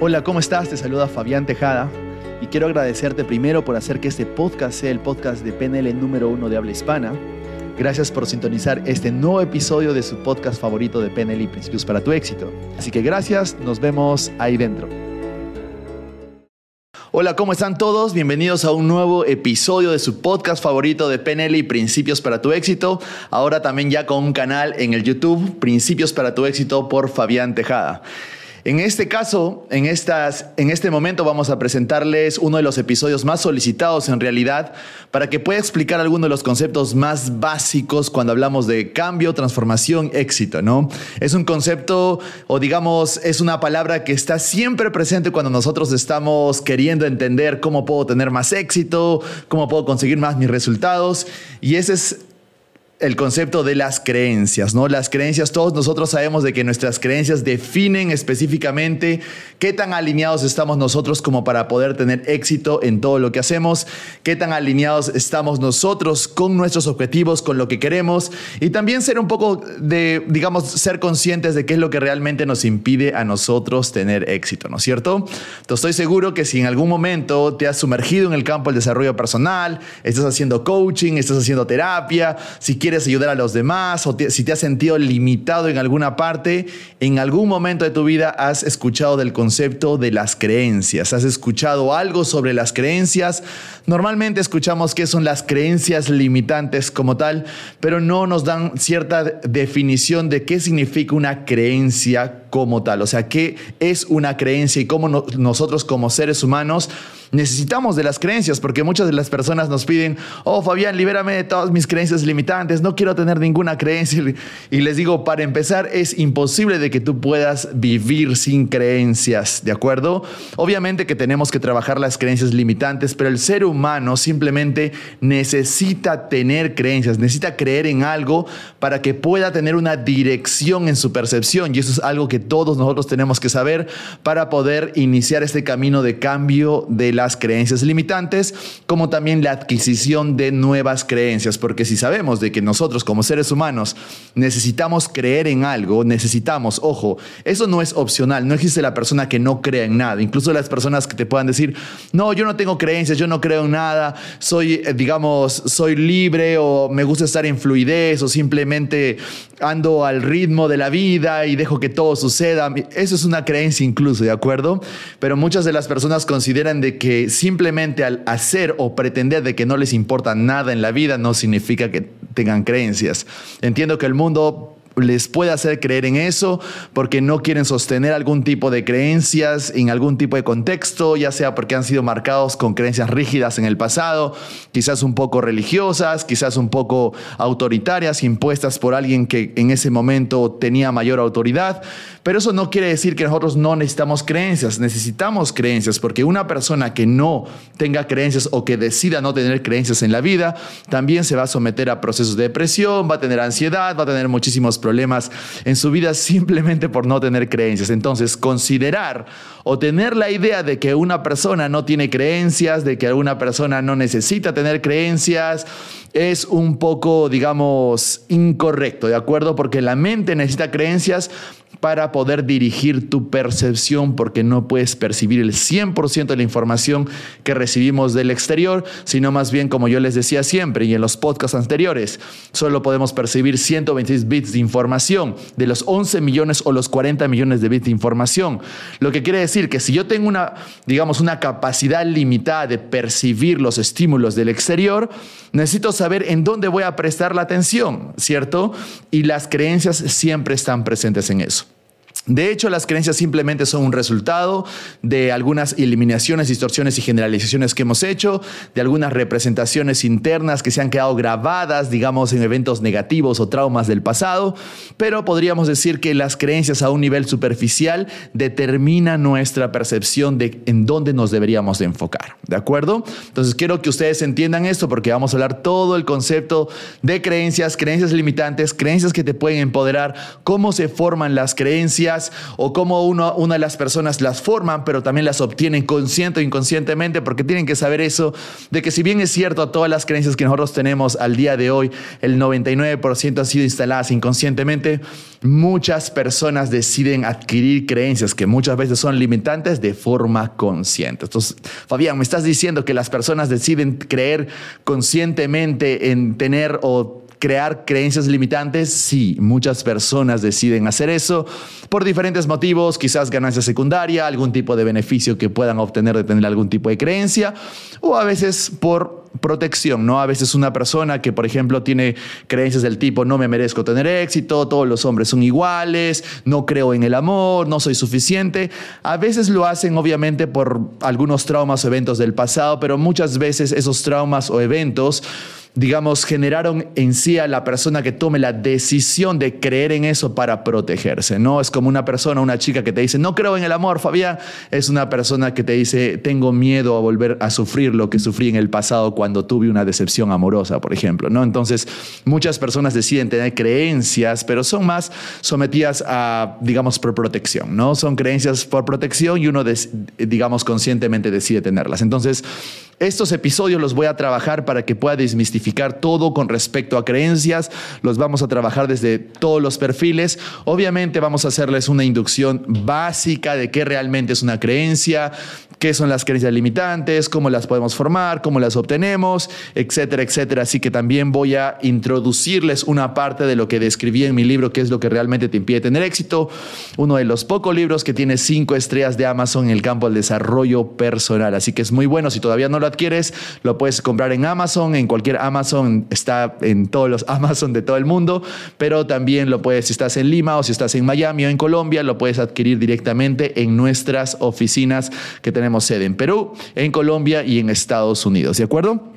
Hola, ¿cómo estás? Te saluda Fabián Tejada y quiero agradecerte primero por hacer que este podcast sea el podcast de PNL número uno de habla hispana. Gracias por sintonizar este nuevo episodio de su podcast favorito de PNL y Principios para tu éxito. Así que gracias, nos vemos ahí dentro. Hola, ¿cómo están todos? Bienvenidos a un nuevo episodio de su podcast favorito de PNL y Principios para tu éxito. Ahora también ya con un canal en el YouTube, Principios para tu éxito por Fabián Tejada. En este caso, en, estas, en este momento vamos a presentarles uno de los episodios más solicitados en realidad para que pueda explicar algunos de los conceptos más básicos cuando hablamos de cambio, transformación, éxito, ¿no? Es un concepto o digamos es una palabra que está siempre presente cuando nosotros estamos queriendo entender cómo puedo tener más éxito, cómo puedo conseguir más mis resultados y ese es el concepto de las creencias, ¿no? Las creencias, todos nosotros sabemos de que nuestras creencias definen específicamente qué tan alineados estamos nosotros como para poder tener éxito en todo lo que hacemos, qué tan alineados estamos nosotros con nuestros objetivos, con lo que queremos y también ser un poco de, digamos, ser conscientes de qué es lo que realmente nos impide a nosotros tener éxito, ¿no es cierto? Entonces estoy seguro que si en algún momento te has sumergido en el campo del desarrollo personal, estás haciendo coaching, estás haciendo terapia, si quieres ayudar a los demás o si te has sentido limitado en alguna parte, en algún momento de tu vida has escuchado del concepto de las creencias, has escuchado algo sobre las creencias. Normalmente escuchamos qué son las creencias limitantes como tal, pero no nos dan cierta definición de qué significa una creencia como tal, o sea, qué es una creencia y cómo nosotros como seres humanos necesitamos de las creencias, porque muchas de las personas nos piden, oh Fabián, libérame de todas mis creencias limitantes, no quiero tener ninguna creencia. Y les digo, para empezar, es imposible de que tú puedas vivir sin creencias, ¿de acuerdo? Obviamente que tenemos que trabajar las creencias limitantes, pero el ser humano simplemente necesita tener creencias, necesita creer en algo para que pueda tener una dirección en su percepción. Y eso es algo que todos nosotros tenemos que saber para poder iniciar este camino de cambio de las creencias limitantes, como también la adquisición de nuevas creencias, porque si sabemos de que nosotros como seres humanos necesitamos creer en algo, necesitamos, ojo, eso no es opcional, no existe la persona que no crea en nada, incluso las personas que te puedan decir, no, yo no tengo creencias, yo no creo en nada, soy, eh, digamos, soy libre o me gusta estar en fluidez o simplemente ando al ritmo de la vida y dejo que todo suceda. Eso es una creencia incluso, ¿de acuerdo? Pero muchas de las personas consideran de que simplemente al hacer o pretender de que no les importa nada en la vida no significa que tengan creencias. Entiendo que el mundo les puede hacer creer en eso porque no quieren sostener algún tipo de creencias en algún tipo de contexto, ya sea porque han sido marcados con creencias rígidas en el pasado, quizás un poco religiosas, quizás un poco autoritarias, impuestas por alguien que en ese momento tenía mayor autoridad. Pero eso no quiere decir que nosotros no necesitamos creencias, necesitamos creencias, porque una persona que no tenga creencias o que decida no tener creencias en la vida, también se va a someter a procesos de depresión, va a tener ansiedad, va a tener muchísimos problemas en su vida simplemente por no tener creencias. Entonces, considerar o tener la idea de que una persona no tiene creencias, de que una persona no necesita tener creencias, es un poco, digamos, incorrecto, ¿de acuerdo? Porque la mente necesita creencias para poder dirigir tu percepción porque no puedes percibir el 100% de la información que recibimos del exterior, sino más bien como yo les decía siempre y en los podcasts anteriores, solo podemos percibir 126 bits de información de los 11 millones o los 40 millones de bits de información. Lo que quiere decir que si yo tengo una, digamos, una capacidad limitada de percibir los estímulos del exterior, necesito saber en dónde voy a prestar la atención, ¿cierto? Y las creencias siempre están presentes en eso. De hecho, las creencias simplemente son un resultado de algunas eliminaciones, distorsiones y generalizaciones que hemos hecho, de algunas representaciones internas que se han quedado grabadas, digamos, en eventos negativos o traumas del pasado, pero podríamos decir que las creencias a un nivel superficial determinan nuestra percepción de en dónde nos deberíamos de enfocar, ¿de acuerdo? Entonces quiero que ustedes entiendan esto porque vamos a hablar todo el concepto de creencias, creencias limitantes, creencias que te pueden empoderar, cómo se forman las creencias, o cómo una de las personas las forman, pero también las obtienen consciente o inconscientemente, porque tienen que saber eso, de que si bien es cierto, todas las creencias que nosotros tenemos al día de hoy, el 99% han sido instaladas inconscientemente, muchas personas deciden adquirir creencias que muchas veces son limitantes de forma consciente. Entonces, Fabián, me estás diciendo que las personas deciden creer conscientemente en tener o crear creencias limitantes? Sí, muchas personas deciden hacer eso por diferentes motivos, quizás ganancia secundaria, algún tipo de beneficio que puedan obtener de tener algún tipo de creencia, o a veces por protección, ¿no? A veces una persona que, por ejemplo, tiene creencias del tipo no me merezco tener éxito, todos los hombres son iguales, no creo en el amor, no soy suficiente. A veces lo hacen obviamente por algunos traumas o eventos del pasado, pero muchas veces esos traumas o eventos digamos, generaron en sí a la persona que tome la decisión de creer en eso para protegerse, ¿no? Es como una persona, una chica que te dice, no creo en el amor, Fabián, es una persona que te dice, tengo miedo a volver a sufrir lo que sufrí en el pasado cuando tuve una decepción amorosa, por ejemplo, ¿no? Entonces, muchas personas deciden tener creencias, pero son más sometidas a, digamos, por protección, ¿no? Son creencias por protección y uno, digamos, conscientemente decide tenerlas. Entonces, estos episodios los voy a trabajar para que pueda desmistificar todo con respecto a creencias. Los vamos a trabajar desde todos los perfiles. Obviamente vamos a hacerles una inducción básica de qué realmente es una creencia, qué son las creencias limitantes, cómo las podemos formar, cómo las obtenemos, etcétera, etcétera. Así que también voy a introducirles una parte de lo que describí en mi libro, que es lo que realmente te impide tener éxito. Uno de los pocos libros que tiene cinco estrellas de Amazon en el campo del desarrollo personal. Así que es muy bueno. Si todavía no lo adquieres, lo puedes comprar en Amazon, en cualquier Amazon, está en todos los Amazon de todo el mundo, pero también lo puedes, si estás en Lima o si estás en Miami o en Colombia, lo puedes adquirir directamente en nuestras oficinas que tenemos sede en Perú, en Colombia y en Estados Unidos, ¿de acuerdo?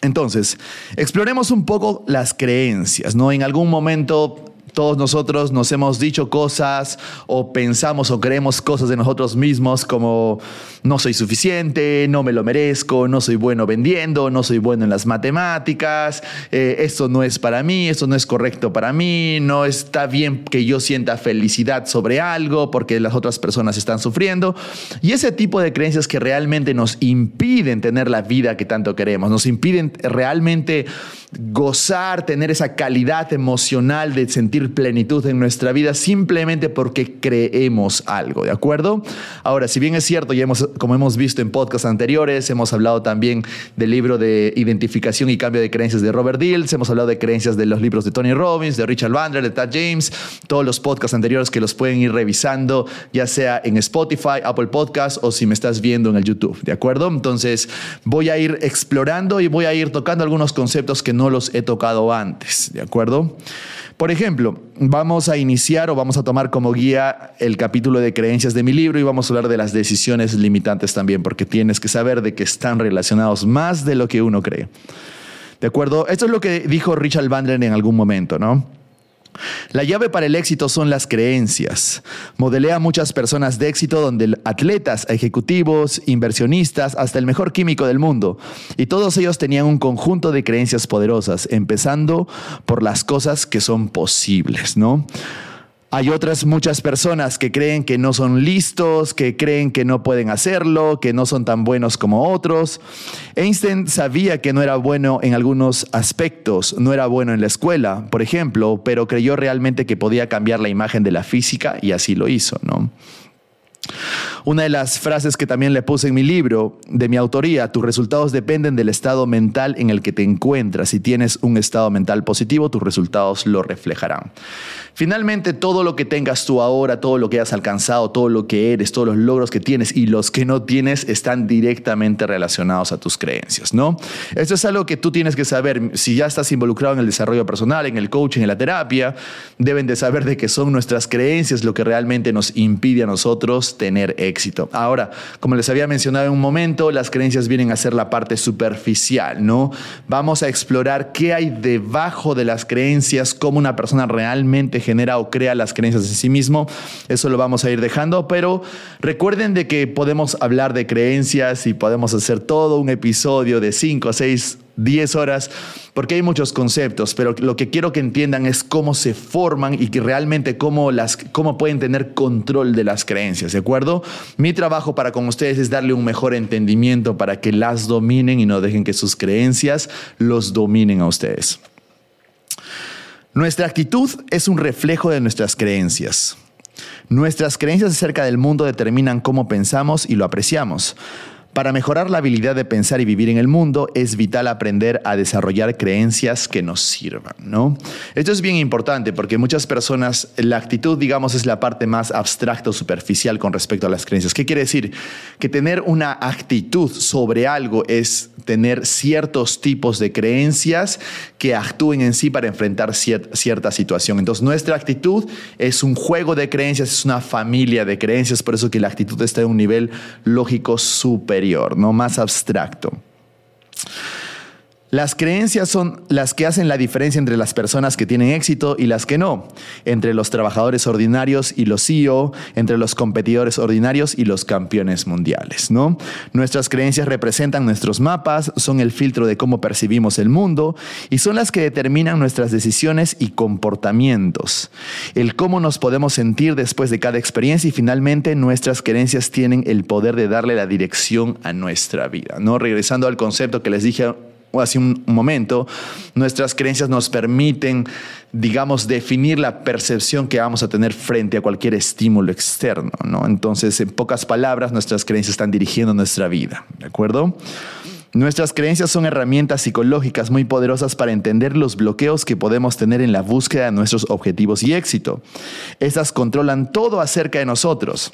Entonces, exploremos un poco las creencias, ¿no? En algún momento todos nosotros nos hemos dicho cosas o pensamos o creemos cosas de nosotros mismos como no soy suficiente, no me lo merezco, no soy bueno vendiendo, no soy bueno en las matemáticas, eh, esto no es para mí, esto no es correcto para mí, no está bien que yo sienta felicidad sobre algo porque las otras personas están sufriendo. Y ese tipo de creencias que realmente nos impiden tener la vida que tanto queremos, nos impiden realmente gozar, tener esa calidad emocional de sentir plenitud en nuestra vida simplemente porque creemos algo, ¿de acuerdo? Ahora, si bien es cierto, ya hemos, como hemos visto en podcasts anteriores, hemos hablado también del libro de identificación y cambio de creencias de Robert Dills, hemos hablado de creencias de los libros de Tony Robbins, de Richard Bandler, de Tad James, todos los podcasts anteriores que los pueden ir revisando, ya sea en Spotify, Apple Podcasts o si me estás viendo en el YouTube, ¿de acuerdo? Entonces, voy a ir explorando y voy a ir tocando algunos conceptos que no los he tocado antes, ¿de acuerdo? Por ejemplo, vamos a iniciar o vamos a tomar como guía el capítulo de creencias de mi libro y vamos a hablar de las decisiones limitantes también, porque tienes que saber de que están relacionados más de lo que uno cree. ¿De acuerdo? Esto es lo que dijo Richard Bandler en algún momento, ¿no? La llave para el éxito son las creencias. Modelé a muchas personas de éxito donde atletas, ejecutivos, inversionistas, hasta el mejor químico del mundo. Y todos ellos tenían un conjunto de creencias poderosas, empezando por las cosas que son posibles, ¿no? Hay otras muchas personas que creen que no son listos, que creen que no pueden hacerlo, que no son tan buenos como otros. Einstein sabía que no era bueno en algunos aspectos, no era bueno en la escuela, por ejemplo, pero creyó realmente que podía cambiar la imagen de la física y así lo hizo, ¿no? Una de las frases que también le puse en mi libro, de mi autoría, tus resultados dependen del estado mental en el que te encuentras. Si tienes un estado mental positivo, tus resultados lo reflejarán. Finalmente, todo lo que tengas tú ahora, todo lo que has alcanzado, todo lo que eres, todos los logros que tienes y los que no tienes están directamente relacionados a tus creencias, ¿no? Esto es algo que tú tienes que saber. Si ya estás involucrado en el desarrollo personal, en el coaching, en la terapia, deben de saber de que son nuestras creencias lo que realmente nos impide a nosotros tener éxito. Ahora, como les había mencionado en un momento, las creencias vienen a ser la parte superficial, ¿no? Vamos a explorar qué hay debajo de las creencias, cómo una persona realmente genera o crea las creencias de sí mismo. Eso lo vamos a ir dejando, pero recuerden de que podemos hablar de creencias y podemos hacer todo un episodio de 5 o 6 10 horas porque hay muchos conceptos, pero lo que quiero que entiendan es cómo se forman y que realmente cómo, las, cómo pueden tener control de las creencias, ¿de acuerdo? Mi trabajo para con ustedes es darle un mejor entendimiento para que las dominen y no dejen que sus creencias los dominen a ustedes. Nuestra actitud es un reflejo de nuestras creencias. Nuestras creencias acerca del mundo determinan cómo pensamos y lo apreciamos. Para mejorar la habilidad de pensar y vivir en el mundo es vital aprender a desarrollar creencias que nos sirvan, ¿no? Esto es bien importante porque muchas personas, la actitud, digamos, es la parte más abstracta o superficial con respecto a las creencias. ¿Qué quiere decir? Que tener una actitud sobre algo es tener ciertos tipos de creencias que actúen en sí para enfrentar cierta situación. Entonces, nuestra actitud es un juego de creencias, es una familia de creencias, por eso que la actitud está en un nivel lógico superior no más abstracto. Las creencias son las que hacen la diferencia entre las personas que tienen éxito y las que no, entre los trabajadores ordinarios y los CEO, entre los competidores ordinarios y los campeones mundiales, ¿no? Nuestras creencias representan nuestros mapas, son el filtro de cómo percibimos el mundo y son las que determinan nuestras decisiones y comportamientos, el cómo nos podemos sentir después de cada experiencia y finalmente nuestras creencias tienen el poder de darle la dirección a nuestra vida, ¿no? Regresando al concepto que les dije hace un momento, nuestras creencias nos permiten, digamos, definir la percepción que vamos a tener frente a cualquier estímulo externo, ¿no? Entonces, en pocas palabras, nuestras creencias están dirigiendo nuestra vida, ¿de acuerdo? Nuestras creencias son herramientas psicológicas muy poderosas para entender los bloqueos que podemos tener en la búsqueda de nuestros objetivos y éxito. Estas controlan todo acerca de nosotros.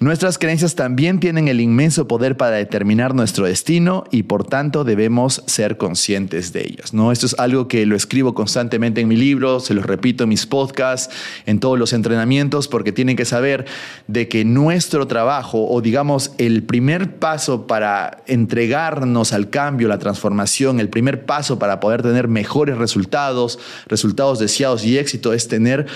Nuestras creencias también tienen el inmenso poder para determinar nuestro destino y por tanto debemos ser conscientes de ellas. ¿no? Esto es algo que lo escribo constantemente en mi libro, se lo repito en mis podcasts, en todos los entrenamientos, porque tienen que saber de que nuestro trabajo o digamos el primer paso para entregarnos al cambio, la transformación, el primer paso para poder tener mejores resultados, resultados deseados y éxito es tener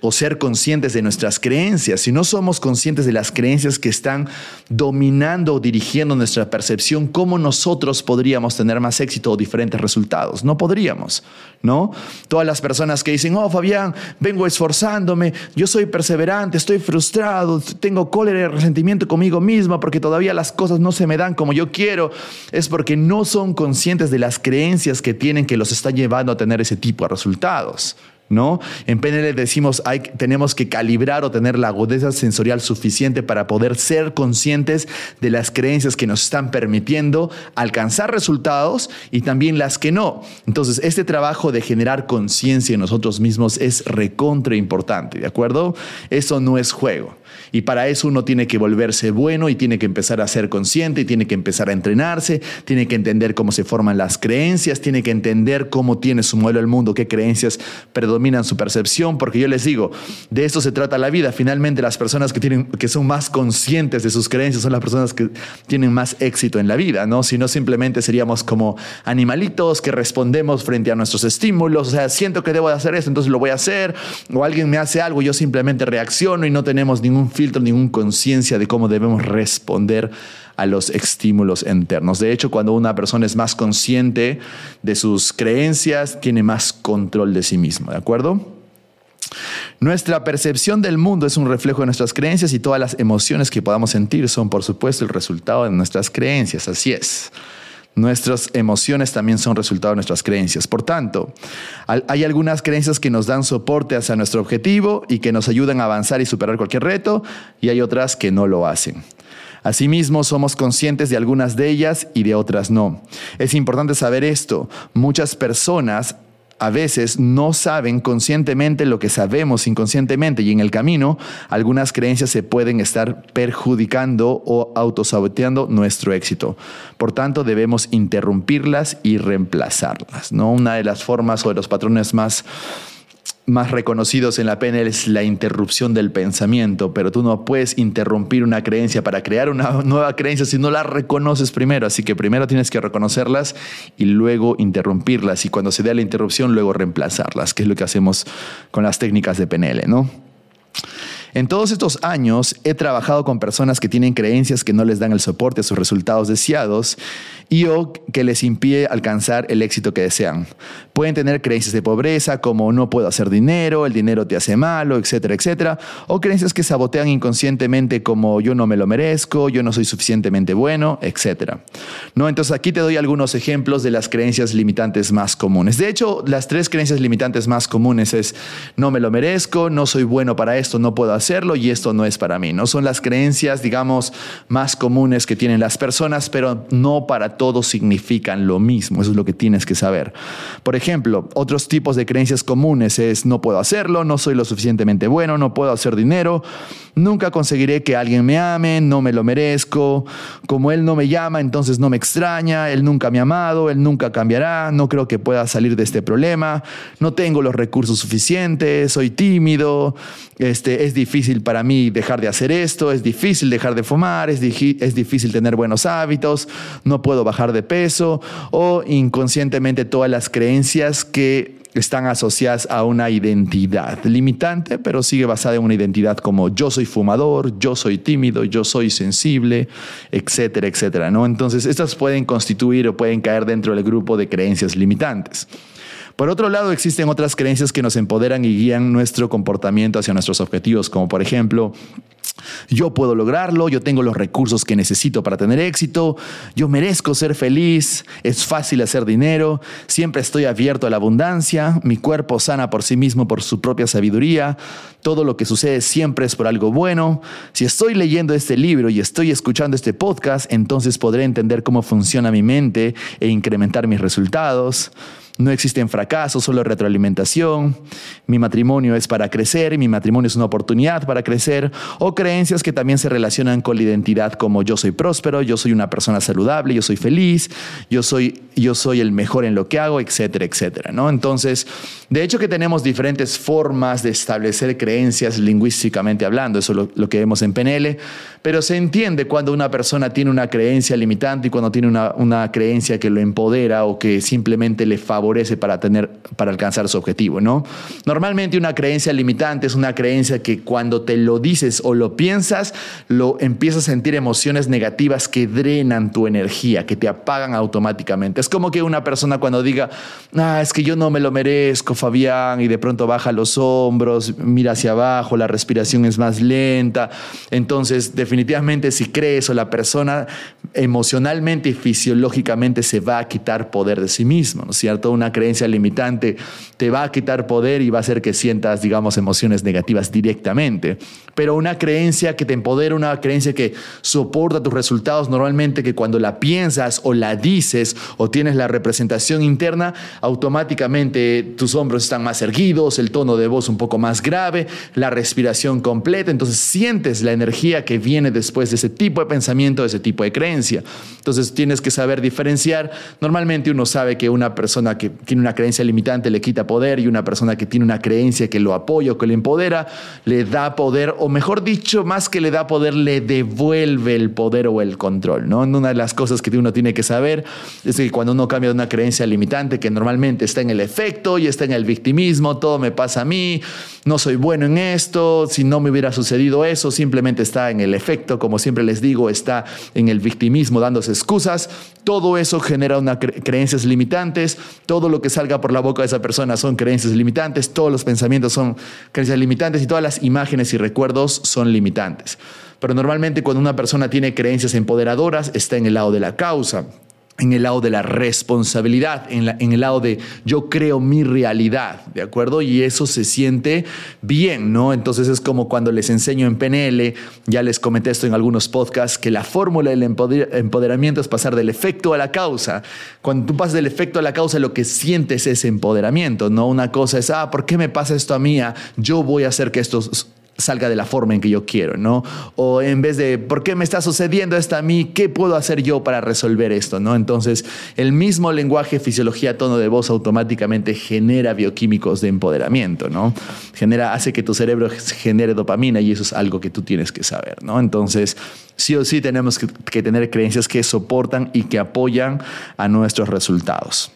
o ser conscientes de nuestras creencias, si no somos conscientes de las creencias que están dominando o dirigiendo nuestra percepción, ¿cómo nosotros podríamos tener más éxito o diferentes resultados? No podríamos, ¿no? Todas las personas que dicen, oh Fabián, vengo esforzándome, yo soy perseverante, estoy frustrado, tengo cólera y resentimiento conmigo misma porque todavía las cosas no se me dan como yo quiero, es porque no son conscientes de las creencias que tienen que los están llevando a tener ese tipo de resultados. ¿No? En PNL decimos hay, tenemos que calibrar o tener la agudeza sensorial suficiente para poder ser conscientes de las creencias que nos están permitiendo alcanzar resultados y también las que no. Entonces, este trabajo de generar conciencia en nosotros mismos es recontra importante, ¿de acuerdo? Eso no es juego. Y para eso uno tiene que volverse bueno y tiene que empezar a ser consciente y tiene que empezar a entrenarse, tiene que entender cómo se forman las creencias, tiene que entender cómo tiene su modelo del mundo, qué creencias predominan su percepción, porque yo les digo, de esto se trata la vida. Finalmente las personas que, tienen, que son más conscientes de sus creencias son las personas que tienen más éxito en la vida, ¿no? Si no simplemente seríamos como animalitos que respondemos frente a nuestros estímulos, o sea, siento que debo de hacer esto, entonces lo voy a hacer, o alguien me hace algo, yo simplemente reacciono y no tenemos ningún filtro, ninguna conciencia de cómo debemos responder a los estímulos internos. De hecho, cuando una persona es más consciente de sus creencias, tiene más control de sí mismo, ¿de acuerdo? Nuestra percepción del mundo es un reflejo de nuestras creencias y todas las emociones que podamos sentir son, por supuesto, el resultado de nuestras creencias. Así es. Nuestras emociones también son resultado de nuestras creencias. Por tanto, hay algunas creencias que nos dan soporte hacia nuestro objetivo y que nos ayudan a avanzar y superar cualquier reto, y hay otras que no lo hacen. Asimismo, somos conscientes de algunas de ellas y de otras no. Es importante saber esto. Muchas personas a veces no saben conscientemente lo que sabemos inconscientemente y en el camino algunas creencias se pueden estar perjudicando o autosaboteando nuestro éxito. Por tanto, debemos interrumpirlas y reemplazarlas. ¿no? Una de las formas o de los patrones más más reconocidos en la PNL es la interrupción del pensamiento, pero tú no puedes interrumpir una creencia para crear una nueva creencia si no la reconoces primero. Así que primero tienes que reconocerlas y luego interrumpirlas. Y cuando se dé la interrupción, luego reemplazarlas, que es lo que hacemos con las técnicas de PNL, ¿no? En todos estos años he trabajado con personas que tienen creencias que no les dan el soporte a sus resultados deseados y o que les impide alcanzar el éxito que desean. Pueden tener creencias de pobreza como no puedo hacer dinero, el dinero te hace malo, etcétera, etcétera, o creencias que sabotean inconscientemente como yo no me lo merezco, yo no soy suficientemente bueno, etcétera. ¿No? Entonces aquí te doy algunos ejemplos de las creencias limitantes más comunes. De hecho, las tres creencias limitantes más comunes es no me lo merezco, no soy bueno para esto, no puedo hacerlo y esto no es para mí. No son las creencias, digamos, más comunes que tienen las personas, pero no para todos significan lo mismo. Eso es lo que tienes que saber. Por ejemplo, otros tipos de creencias comunes es no puedo hacerlo, no soy lo suficientemente bueno, no puedo hacer dinero, nunca conseguiré que alguien me ame, no me lo merezco, como él no me llama, entonces no me extraña, él nunca me ha amado, él nunca cambiará, no creo que pueda salir de este problema, no tengo los recursos suficientes, soy tímido, este, es difícil para mí dejar de hacer esto, es difícil dejar de fumar, es, es difícil tener buenos hábitos, no puedo bajar de peso o inconscientemente todas las creencias que están asociadas a una identidad limitante, pero sigue basada en una identidad como yo soy fumador, yo soy tímido, yo soy sensible, etcétera, etcétera, ¿no? Entonces, estas pueden constituir o pueden caer dentro del grupo de creencias limitantes. Por otro lado, existen otras creencias que nos empoderan y guían nuestro comportamiento hacia nuestros objetivos, como por ejemplo, yo puedo lograrlo, yo tengo los recursos que necesito para tener éxito, yo merezco ser feliz, es fácil hacer dinero, siempre estoy abierto a la abundancia, mi cuerpo sana por sí mismo por su propia sabiduría, todo lo que sucede siempre es por algo bueno. Si estoy leyendo este libro y estoy escuchando este podcast, entonces podré entender cómo funciona mi mente e incrementar mis resultados. No existen fracasos, solo retroalimentación. Mi matrimonio es para crecer, mi matrimonio es una oportunidad para crecer. O creencias que también se relacionan con la identidad como yo soy próspero, yo soy una persona saludable, yo soy feliz, yo soy, yo soy el mejor en lo que hago, etcétera, etcétera. ¿no? Entonces, de hecho que tenemos diferentes formas de establecer creencias lingüísticamente hablando, eso es lo, lo que vemos en PNL, pero se entiende cuando una persona tiene una creencia limitante y cuando tiene una, una creencia que lo empodera o que simplemente le favorece para, tener, para alcanzar su objetivo, ¿no? Normalmente una creencia limitante es una creencia que cuando te lo dices o lo piensas, lo empiezas a sentir emociones negativas que drenan tu energía, que te apagan automáticamente. Es como que una persona cuando diga, ah, es que yo no me lo merezco, Fabián, y de pronto baja los hombros, mira hacia abajo, la respiración es más lenta. Entonces, definitivamente si crees o la persona emocionalmente y fisiológicamente se va a quitar poder de sí mismo, ¿no es cierto? Una creencia limitante te va a quitar poder y va a hacer que sientas, digamos, emociones negativas directamente. Pero una creencia que te empodera, una creencia que soporta tus resultados, normalmente que cuando la piensas o la dices o tienes la representación interna, automáticamente tus hombros están más erguidos, el tono de voz un poco más grave, la respiración completa, entonces sientes la energía que viene después de ese tipo de pensamiento, de ese tipo de creencia. Entonces tienes que saber diferenciar. Normalmente uno sabe que una persona que tiene una creencia limitante le quita poder y una persona que tiene una creencia que lo apoya o que le empodera, le da poder, o mejor dicho, más que le da poder, le devuelve el poder o el control. ¿no? Una de las cosas que uno tiene que saber es que cuando uno cambia de una creencia limitante que normalmente está en el efecto y está en el victimismo, todo me pasa a mí, no soy bueno en esto, si no me hubiera sucedido eso, simplemente está en el efecto, como siempre les digo, está en el victimismo dándose excusas, todo eso genera una creencias limitantes, todo lo que salga por la boca de esa persona son creencias limitantes, todos los pensamientos son creencias limitantes y todas las imágenes y recuerdos son limitantes. Pero normalmente cuando una persona tiene creencias empoderadoras está en el lado de la causa en el lado de la responsabilidad, en, el lado de yo creo mi realidad, ¿de acuerdo? Y eso se siente bien, ¿no? Entonces es como cuando les enseño en PNL, ya les comenté esto en algunos podcasts, que la fórmula del empoderamiento es pasar del efecto a la causa. Cuando tú pasas del efecto a la causa, lo que sientes es empoderamiento, ¿no? Una cosa es, ah, ¿por qué me pasa esto a mí? Ah, yo voy a hacer que esto salga de la forma en que yo quiero, ¿no? O en vez de, ¿por qué me está sucediendo esto a mí? ¿Qué puedo hacer yo para resolver esto, ¿no? Entonces, el mismo lenguaje, fisiología, tono de voz automáticamente genera bioquímicos de empoderamiento, ¿no? Genera, hace que tu cerebro genere dopamina y eso es algo que tú tienes que saber, ¿no? Entonces, sí o sí tenemos que, que tener creencias que soportan y que apoyan a nuestros resultados.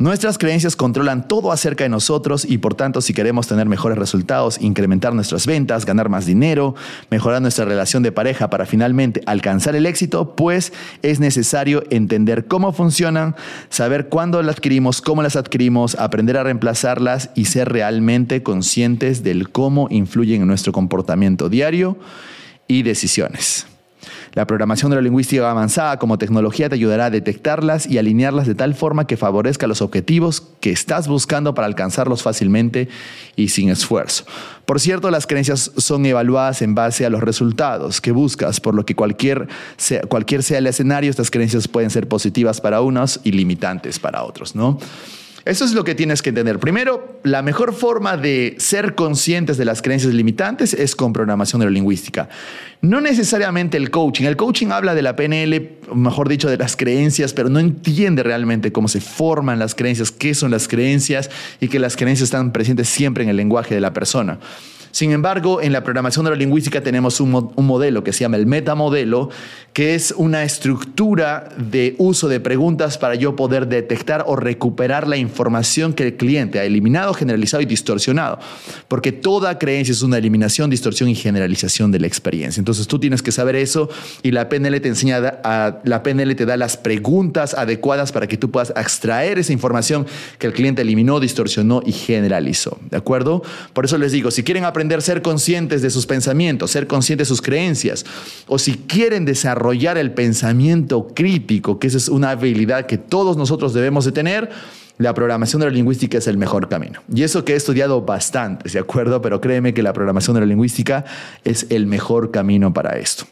Nuestras creencias controlan todo acerca de nosotros y por tanto si queremos tener mejores resultados, incrementar nuestras ventas, ganar más dinero, mejorar nuestra relación de pareja para finalmente alcanzar el éxito, pues es necesario entender cómo funcionan, saber cuándo las adquirimos, cómo las adquirimos, aprender a reemplazarlas y ser realmente conscientes del cómo influyen en nuestro comportamiento diario y decisiones. La programación neurolingüística avanzada como tecnología te ayudará a detectarlas y alinearlas de tal forma que favorezca los objetivos que estás buscando para alcanzarlos fácilmente y sin esfuerzo. Por cierto, las creencias son evaluadas en base a los resultados que buscas, por lo que cualquier sea, cualquier sea el escenario, estas creencias pueden ser positivas para unos y limitantes para otros, ¿no? Eso es lo que tienes que entender. Primero, la mejor forma de ser conscientes de las creencias limitantes es con programación neurolingüística. No necesariamente el coaching. El coaching habla de la PNL, mejor dicho, de las creencias, pero no entiende realmente cómo se forman las creencias, qué son las creencias y que las creencias están presentes siempre en el lenguaje de la persona. Sin embargo, en la programación neurolingüística tenemos un, un, modelo que se llama el metamodelo, que es una estructura de uso de preguntas para yo poder detectar o recuperar la información que el cliente ha eliminado, generalizado y distorsionado. Porque toda creencia es una eliminación, distorsión y generalización de la experiencia. Entonces tú tienes que saber eso y la PNL te enseña, a, la PNL te da las preguntas adecuadas para que tú puedas extraer esa información que el cliente eliminó, distorsionó y generalizó. ¿De acuerdo? Por eso les digo, si quieren aprender aprender a ser conscientes de sus pensamientos, ser conscientes de sus creencias, o si quieren desarrollar el pensamiento crítico, que esa es una habilidad que todos nosotros debemos de tener, la programación neurolingüística es el mejor camino. Y eso que he estudiado bastante, ¿de acuerdo? Pero créeme que la programación neurolingüística es el mejor camino para esto.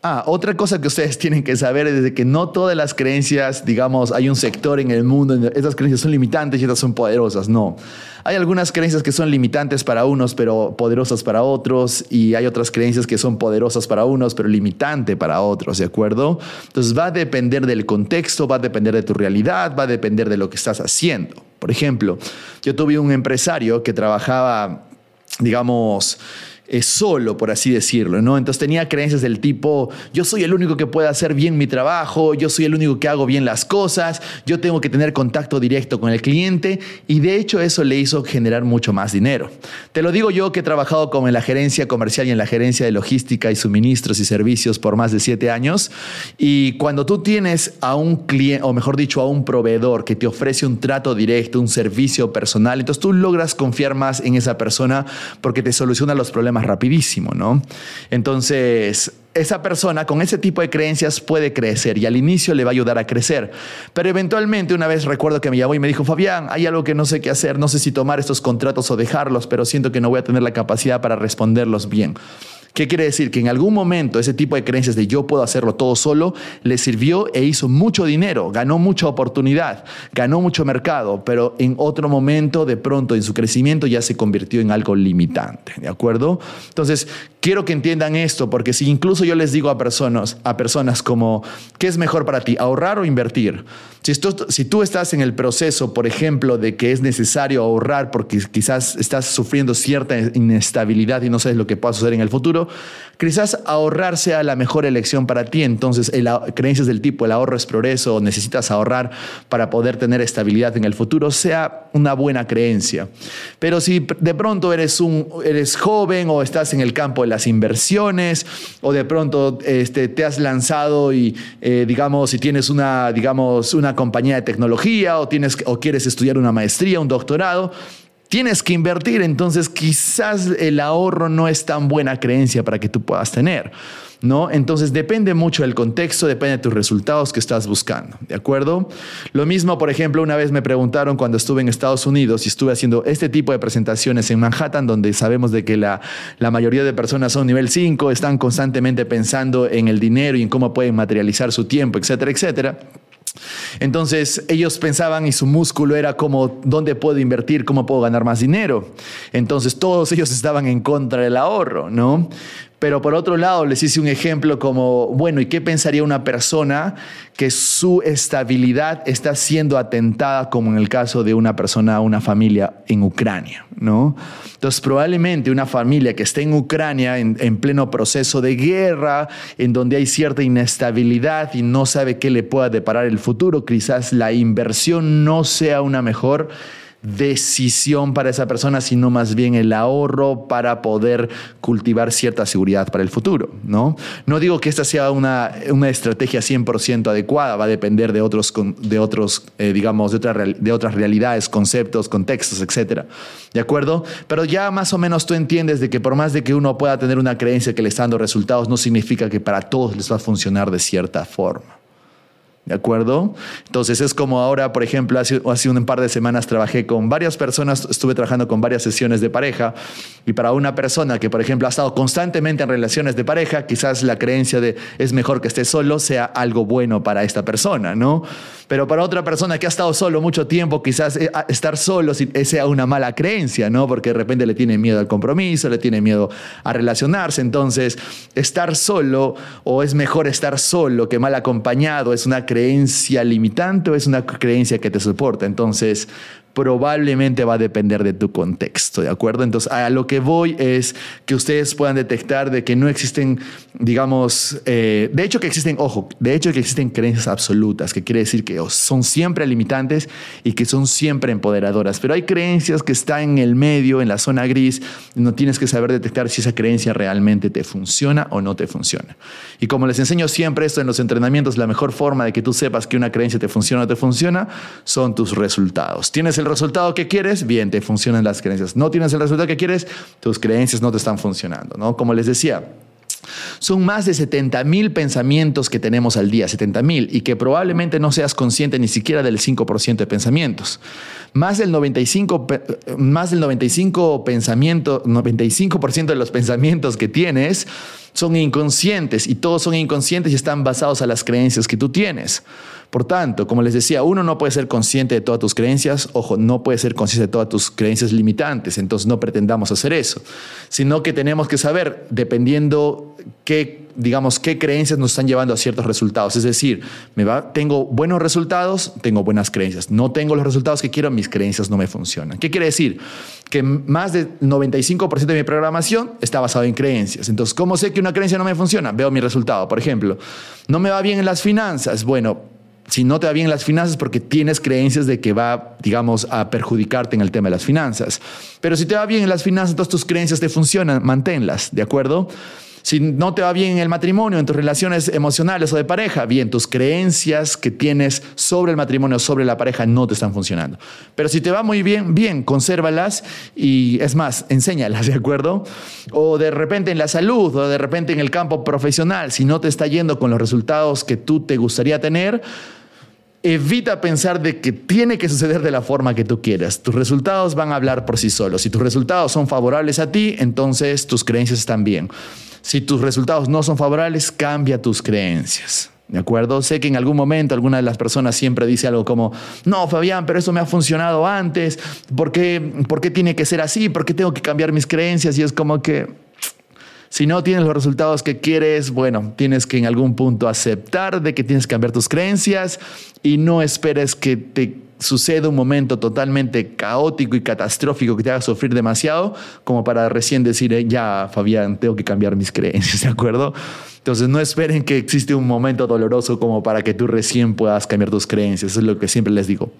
Ah, otra cosa que ustedes tienen que saber es de que no todas las creencias, digamos, hay un sector en el mundo, estas creencias son limitantes y estas son poderosas, no. Hay algunas creencias que son limitantes para unos, pero poderosas para otros, y hay otras creencias que son poderosas para unos, pero limitante para otros, ¿de acuerdo? Entonces va a depender del contexto, va a depender de tu realidad, va a depender de lo que estás haciendo. Por ejemplo, yo tuve un empresario que trabajaba, digamos, solo, por así decirlo, ¿no? Entonces tenía creencias del tipo, yo soy el único que puede hacer bien mi trabajo, yo soy el único que hago bien las cosas, yo tengo que tener contacto directo con el cliente y de hecho eso le hizo generar mucho más dinero. Te lo digo yo que he trabajado como en la gerencia comercial y en la gerencia de logística y suministros y servicios por más de siete años y cuando tú tienes a un cliente, o mejor dicho, a un proveedor que te ofrece un trato directo, un servicio personal, entonces tú logras confiar más en esa persona porque te soluciona los problemas rapidísimo, ¿no? Entonces, esa persona con ese tipo de creencias puede crecer y al inicio le va a ayudar a crecer. Pero eventualmente una vez recuerdo que me llamó y me dijo, Fabián, hay algo que no sé qué hacer, no sé si tomar estos contratos o dejarlos, pero siento que no voy a tener la capacidad para responderlos bien. ¿Qué quiere decir? Que en algún momento ese tipo de creencias de yo puedo hacerlo todo solo le sirvió e hizo mucho dinero, ganó mucha oportunidad, ganó mucho mercado, pero en otro momento de pronto en su crecimiento ya se convirtió en algo limitante, ¿de acuerdo? Entonces, quiero que entiendan esto porque si incluso yo les digo a personas, a personas como, ¿qué es mejor para ti, ahorrar o invertir? Si, si tú estás en el proceso, por ejemplo, de que es necesario ahorrar porque quizás estás sufriendo cierta inestabilidad y no sabes lo que pueda suceder en el futuro, quizás ahorrar sea la mejor elección para ti. Entonces, creencias del tipo el ahorro es progreso, necesitas ahorrar para poder tener estabilidad en el futuro, sea una buena creencia. Pero si de pronto eres, un, eres joven o estás en el campo de las inversiones o de pronto este, te has lanzado y, eh, digamos, si tienes una, digamos, una compañía de tecnología o, tienes, o quieres estudiar una maestría, un doctorado, tienes que invertir, entonces quizás el ahorro no es tan buena creencia para que tú puedas tener. ¿No? Entonces depende mucho del contexto, depende de tus resultados que estás buscando, ¿de acuerdo? Lo mismo, por ejemplo, una vez me preguntaron cuando estuve en Estados Unidos y estuve haciendo este tipo de presentaciones en Manhattan, donde sabemos de que la, la mayoría de personas son nivel 5, están constantemente pensando en el dinero y en cómo pueden materializar su tiempo, etcétera, etcétera. Entonces ellos pensaban y su músculo era como, ¿dónde puedo invertir? ¿Cómo puedo ganar más dinero? Entonces todos ellos estaban en contra del ahorro, ¿no? Pero por otro lado, les hice un ejemplo como, bueno, ¿y qué pensaría una persona que su estabilidad está siendo atentada, como en el caso de una persona, una familia en Ucrania? ¿no? Entonces, probablemente una familia que esté en Ucrania en, en pleno proceso de guerra, en donde hay cierta inestabilidad y no sabe qué le pueda deparar el futuro, quizás la inversión no sea una mejor decisión para esa persona, sino más bien el ahorro para poder cultivar cierta seguridad para el futuro. No, no digo que esta sea una, una estrategia 100% adecuada, va a depender de otros, de otros eh, digamos, de, de otras realidades, conceptos, contextos, etc. ¿De acuerdo? Pero ya más o menos tú entiendes de que por más de que uno pueda tener una creencia que le está dando resultados, no significa que para todos les va a funcionar de cierta forma. ¿De acuerdo? Entonces es como ahora, por ejemplo, hace, hace, un par de semanas trabajé con varias personas, estuve trabajando con varias sesiones de pareja y para una persona que, por ejemplo, ha estado constantemente en relaciones de pareja, quizás la creencia de es mejor que esté solo sea algo bueno para esta persona, ¿no? Pero para otra persona que ha estado solo mucho tiempo, quizás eh, estar solo sea una mala creencia, ¿no? Porque de repente le tiene miedo al compromiso, le tiene miedo a relacionarse. Entonces, estar solo o es mejor estar solo que mal acompañado es una creencia limitante o es una creencia que te soporta. Entonces, probablemente va a depender de tu contexto, ¿de acuerdo? Entonces, a lo que voy es que ustedes puedan detectar de que no existen, digamos, eh, de hecho que existen, ojo, de hecho que existen creencias absolutas, que quiere decir que son siempre limitantes y que son siempre empoderadoras, pero hay creencias que están en el medio, en la zona gris, no tienes que saber detectar si esa creencia realmente te funciona o no te funciona. Y como les enseño siempre esto en los entrenamientos, la mejor forma de que tú sepas que una creencia te funciona o no te funciona son tus resultados. Tienes el resultado que quieres, bien, te funcionan las creencias. No tienes el resultado que quieres, tus creencias no te están funcionando, ¿no? Como les decía, son más de 70 mil pensamientos que tenemos al día, 70 mil, y que probablemente no seas consciente ni siquiera del 5% de pensamientos. Más del 95, más del 95 pensamiento, 95% de los pensamientos que tienes son inconscientes y todos son inconscientes y están basados a las creencias que tú tienes. Por tanto, como les decía, uno no puede ser consciente de todas tus creencias, ojo, no puede ser consciente de todas tus creencias limitantes, entonces no pretendamos hacer eso, sino que tenemos que saber, dependiendo qué, digamos, qué creencias nos están llevando a ciertos resultados. Es decir, tengo buenos resultados, tengo buenas creencias. No tengo los resultados que quiero, mis creencias no me funcionan. ¿Qué quiere decir? Que más del 95% de mi programación está basado en creencias. Entonces, ¿cómo sé que una creencia no me funciona? Veo mi resultado. Por ejemplo, no me va bien en las finanzas. Bueno, si no te va bien las finanzas porque tienes creencias de que va, digamos, a perjudicarte en el tema de las finanzas. Pero si te va bien en las finanzas, todas tus creencias te funcionan, manténlas, ¿de acuerdo? Si no te va bien en el matrimonio, en tus relaciones emocionales o de pareja, bien, tus creencias que tienes sobre el matrimonio, sobre la pareja, no te están funcionando. Pero si te va muy bien, bien, consérvalas y es más, enséñalas, ¿de acuerdo? O de repente en la salud o de repente en el campo profesional, si no te está yendo con los resultados que tú te gustaría tener, Evita pensar de que tiene que suceder de la forma que tú quieras. Tus resultados van a hablar por sí solos. Si tus resultados son favorables a ti, entonces tus creencias están bien. Si tus resultados no son favorables, cambia tus creencias. ¿De acuerdo? Sé que en algún momento alguna de las personas siempre dice algo como, no, Fabián, pero eso me ha funcionado antes. ¿Por qué, ¿Por qué tiene que ser así? ¿Por qué tengo que cambiar mis creencias? Y es como que si no tienes los resultados que quieres, bueno, tienes que en algún punto aceptar de que tienes que cambiar tus creencias y no esperes que te suceda un momento totalmente caótico y catastrófico que te haga sufrir demasiado como para recién decir, eh, ya, Fabián, tengo que cambiar mis creencias, ¿de acuerdo? Entonces no esperen que existe un momento doloroso como para que tú recién puedas cambiar tus creencias. Es lo que siempre les digo.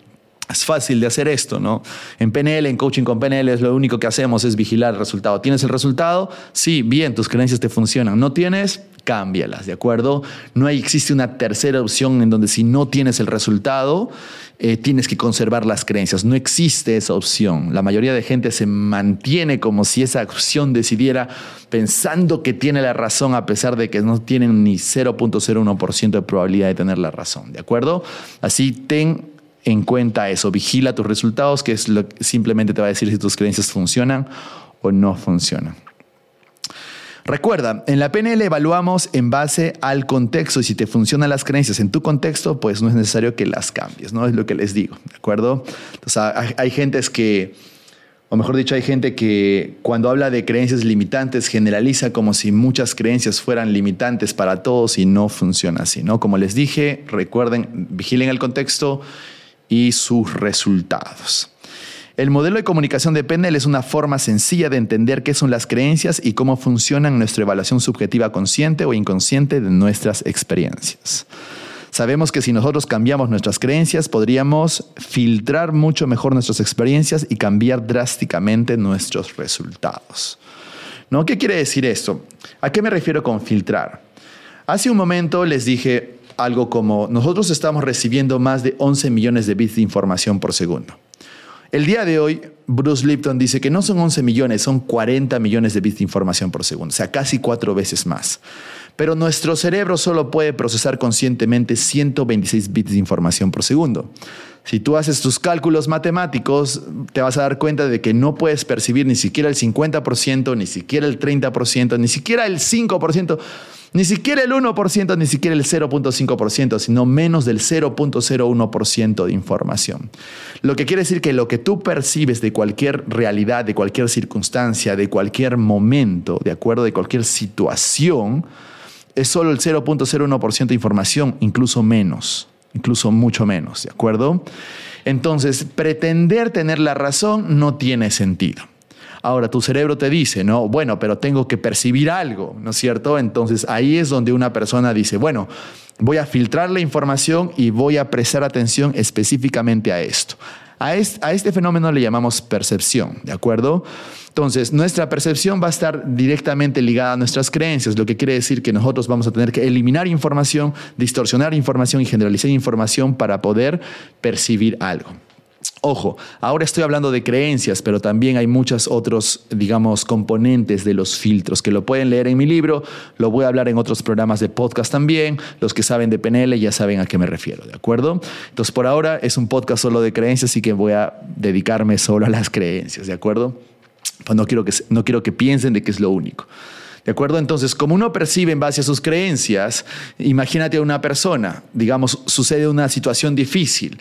Es fácil de hacer esto, ¿no? En PNL, en coaching con PNL, lo único que hacemos es vigilar el resultado. ¿Tienes el resultado? Sí, bien, tus creencias te funcionan. ¿No tienes? Cámbialas, ¿de acuerdo? No hay, existe una tercera opción en donde si no tienes el resultado, eh, tienes que conservar las creencias. No existe esa opción. La mayoría de gente se mantiene como si esa opción decidiera pensando que tiene la razón a pesar de que no tienen ni 0.01% de probabilidad de tener la razón, ¿de acuerdo? Así ten en cuenta eso, vigila tus resultados, que es lo que simplemente te va a decir si tus creencias funcionan o no funcionan. Recuerda, en la PNL evaluamos en base al contexto y si te funcionan las creencias en tu contexto, pues no es necesario que las cambies, ¿no? Es lo que les digo, ¿de acuerdo? Entonces, hay, hay gentes que o mejor dicho, hay gente que cuando habla de creencias limitantes generaliza como si muchas creencias fueran limitantes para todos y no funciona así, ¿no? Como les dije, recuerden, vigilen el contexto y sus resultados. El modelo de comunicación de PNL es una forma sencilla de entender qué son las creencias y cómo funcionan nuestra evaluación subjetiva consciente o inconsciente de nuestras experiencias. Sabemos que si nosotros cambiamos nuestras creencias, podríamos filtrar mucho mejor nuestras experiencias y cambiar drásticamente nuestros resultados. ¿No? ¿Qué quiere decir esto? ¿A qué me refiero con filtrar? Hace un momento les dije algo como, nosotros estamos recibiendo más de 11 millones de bits de información por segundo. El día de hoy, Bruce Lipton dice que no son 11 millones, son 40 millones de bits de información por segundo, o sea, casi cuatro veces más. Pero nuestro cerebro solo puede procesar conscientemente 126 bits de información por segundo. Si tú haces tus cálculos matemáticos, te vas a dar cuenta de que no puedes percibir ni siquiera el 50%, ni siquiera el 30%, ni siquiera el 5%, ni siquiera el 1%, ni siquiera el 0.5%, sino menos del 0.01% de información. Lo que quiere decir que lo que tú percibes de cualquier realidad, de cualquier circunstancia, de cualquier momento, de acuerdo de cualquier situación, es solo el 0.01% de información, incluso menos, incluso mucho menos, ¿de acuerdo? Entonces, pretender tener la razón no tiene sentido. Ahora, tu cerebro te dice, no, bueno, pero tengo que percibir algo, ¿no es cierto? Entonces, ahí es donde una persona dice, bueno, voy a filtrar la información y voy a prestar atención específicamente a esto. A este, fenómeno le llamamos percepción, ¿de acuerdo? Entonces, nuestra percepción va a estar directamente ligada a nuestras creencias, lo que quiere decir que nosotros vamos a tener que eliminar información, distorsionar información y generalizar información para poder percibir algo. Ojo, ahora estoy hablando de creencias, pero también hay muchos otros, digamos, componentes de los filtros que lo pueden leer en mi libro, lo voy a hablar en otros programas de podcast también, los que saben de PNL ya saben a qué me refiero, ¿de acuerdo? Entonces, por ahora es un podcast solo de creencias, así que voy a dedicarme solo a las creencias, ¿de acuerdo? Pues no quiero que, no quiero que piensen de que es lo único. ¿De acuerdo? Entonces, como uno percibe en base a sus creencias, imagínate a una persona, digamos, sucede una situación difícil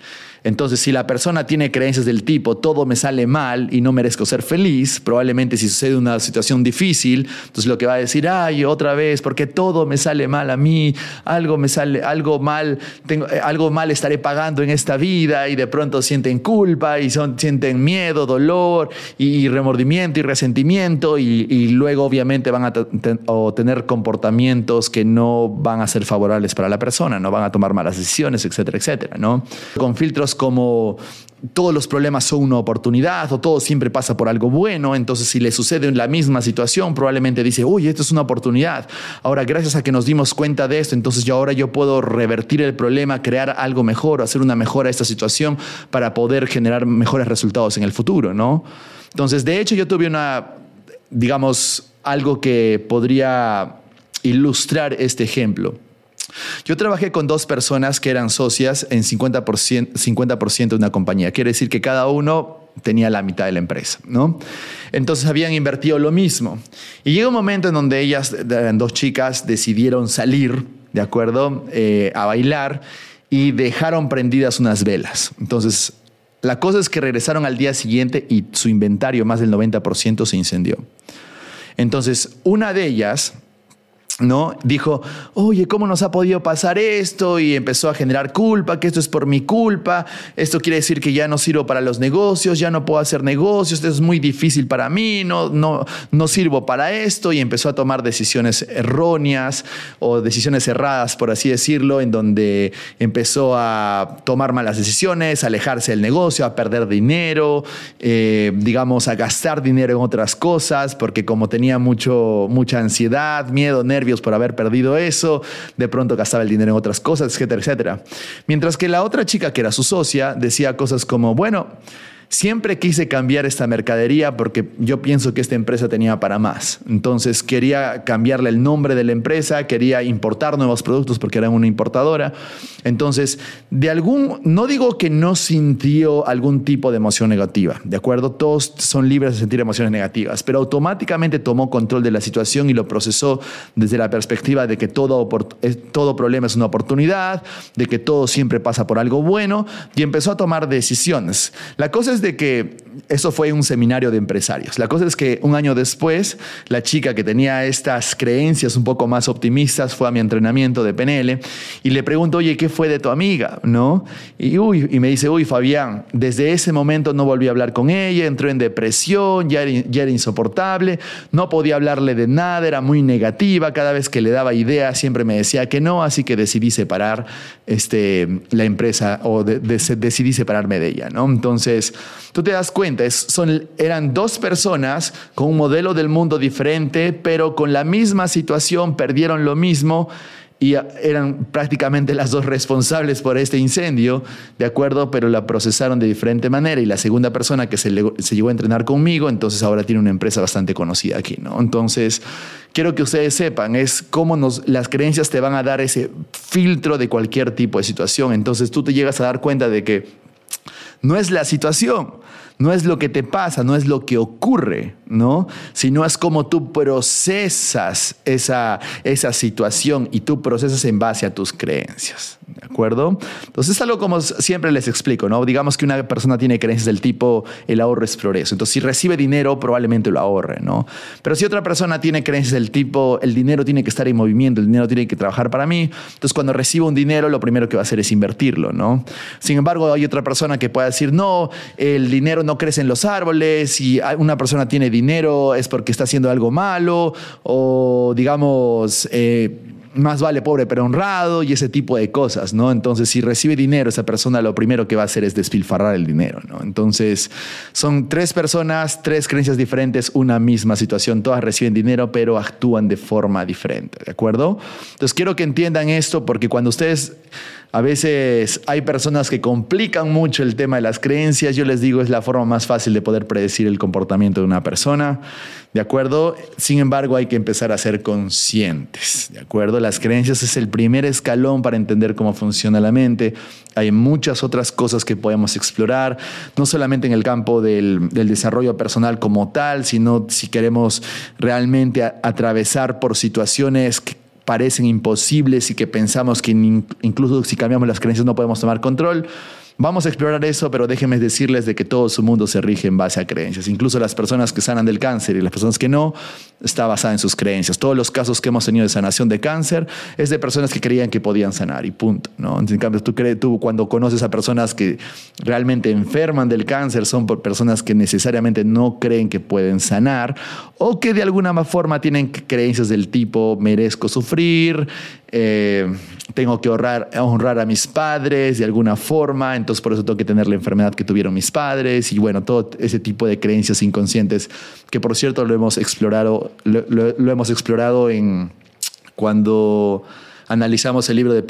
entonces, si la persona tiene creencias del tipo, todo me sale mal y no merezco ser feliz, probablemente si sucede una situación difícil, entonces lo que va a decir, ay, otra vez, porque todo me sale mal a mí, algo me sale, algo mal, tengo, eh, algo mal estaré pagando en esta vida y de pronto sienten culpa y son, sienten miedo, dolor y, remordimiento y resentimiento y, luego obviamente van a tener comportamientos que no van a ser favorables para la persona, no van a tomar malas decisiones, etcétera, etcétera, ¿no? Con filtros como todos los problemas son una oportunidad o todo siempre pasa por algo bueno, entonces si le sucede en la misma situación, probablemente dice, uy, esto es una oportunidad. Ahora, gracias a que nos dimos cuenta de esto, entonces yo ahora yo puedo revertir el problema, crear algo mejor, hacer una mejora a esta situación para poder generar mejores resultados en el futuro, ¿no? Entonces, de hecho, yo tuve una, digamos, algo que podría ilustrar este ejemplo. Yo trabajé con dos personas que eran socias en 50%, 50 de una compañía. Quiere decir que cada uno tenía la mitad de la empresa, ¿no? Entonces habían invertido lo mismo. Y llegó un momento en donde ellas, dos chicas, decidieron salir, ¿de acuerdo?, eh, a bailar y dejaron prendidas unas velas. Entonces, la cosa es que regresaron al día siguiente y su inventario, más del 90%, se incendió. Entonces, una de ellas ¿no? Dijo, oye, ¿cómo nos ha podido pasar esto? Y empezó a generar culpa, que esto es por mi culpa, esto quiere decir que ya no sirvo para los negocios, ya no puedo hacer negocios, esto es muy difícil para mí, no, no, no sirvo para esto, y empezó a tomar decisiones erróneas o decisiones erradas, por así decirlo, en donde empezó a tomar malas decisiones, a alejarse del negocio, a perder dinero, eh, digamos, a gastar dinero en otras cosas, porque como tenía mucho, mucha ansiedad, miedo, nervios, por haber perdido eso, de pronto gastaba el dinero en otras cosas, etcétera, etcétera. Mientras que la otra chica, que era su socia, decía cosas como, bueno, Siempre quise cambiar esta mercadería porque yo pienso que esta empresa tenía para más. Entonces quería cambiarle el nombre de la empresa, quería importar nuevos productos porque era una importadora. Entonces, de algún, no digo que no sintió algún tipo de emoción negativa, ¿de acuerdo? Todos son libres de sentir emociones negativas, pero automáticamente tomó control de la situación y lo procesó desde la perspectiva de que todo, todo problema es una oportunidad, de que todo siempre pasa por algo bueno y empezó a tomar decisiones. La cosa es es de que eso fue un seminario de empresarios. La cosa es que un año después, la chica que tenía estas creencias un poco más optimistas fue a mi entrenamiento de PNL y le pregunto, oye, ¿qué fue de tu amiga? ¿No? Y, uy, y me dice, uy, Fabián, desde ese momento no volví a hablar con ella, entró en depresión, ya era, ya era insoportable, no podía hablarle de nada, era muy negativa, cada vez que le daba idea siempre me decía que no, así que decidí separar este, la empresa o decidí separarme de ella, ¿no? Entonces, tú te das cuenta, son, eran dos personas con un modelo del mundo diferente, pero con la misma situación, perdieron lo mismo y eran prácticamente las dos responsables por este incendio, ¿de acuerdo? Pero la procesaron de diferente manera y la segunda persona que se, se llegó a entrenar conmigo, entonces ahora tiene una empresa bastante conocida aquí, ¿no? Entonces, quiero que ustedes sepan, es cómo nos, las creencias te van a dar ese filtro de cualquier tipo de situación, entonces tú te llegas a dar cuenta de que no es la situación, no es lo que te pasa, no es lo que ocurre, ¿no? Sino es como tú procesas esa, esa situación y tú procesas en base a tus creencias, ¿de acuerdo? Entonces es algo como siempre les explico, ¿no? Digamos que una persona tiene creencias del tipo el ahorro es progreso, entonces si recibe dinero probablemente lo ahorre, ¿no? Pero si otra persona tiene creencias del tipo el dinero tiene que estar en movimiento, el dinero tiene que trabajar para mí, entonces cuando recibo un dinero lo primero que va a hacer es invertirlo, ¿no? Sin embargo, hay otra persona que puede decir, no, el dinero no crece en los árboles, y una persona tiene dinero es porque está haciendo algo malo, o digamos, eh, más vale pobre pero honrado y ese tipo de cosas, ¿no? Entonces, si recibe dinero, esa persona lo primero que va a hacer es despilfarrar el dinero, ¿no? Entonces, son tres personas, tres creencias diferentes, una misma situación, todas reciben dinero, pero actúan de forma diferente, ¿de acuerdo? Entonces, quiero que entiendan esto porque cuando ustedes a veces hay personas que complican mucho el tema de las creencias. Yo les digo, es la forma más fácil de poder predecir el comportamiento de una persona. ¿De acuerdo? Sin embargo, hay que empezar a ser conscientes. ¿De acuerdo? Las creencias es el primer escalón para entender cómo funciona la mente. Hay muchas otras cosas que podemos explorar, no solamente en el campo del, desarrollo personal como tal, sino si queremos realmente atravesar por situaciones que parecen imposibles y que pensamos que incluso si cambiamos las creencias no podemos tomar control, Vamos a explorar eso, pero déjenme decirles de que todo su mundo se rige en base a creencias. Incluso las personas que sanan del cáncer y las personas que no, está basada en sus creencias. Todos los casos que hemos tenido de sanación de cáncer es de personas que creían que podían sanar y punto. ¿no? En cambio, tú, cuando conoces a personas que realmente enferman del cáncer, son por personas que necesariamente no creen que pueden sanar o que de alguna forma tienen creencias del tipo merezco sufrir, eh, tengo que honrar, honrar a mis padres de alguna forma, entonces por eso tengo que tener la enfermedad que tuvieron mis padres y bueno, todo ese tipo de creencias inconscientes que por cierto lo hemos explorado, lo, hemos explorado en cuando analizamos el libro de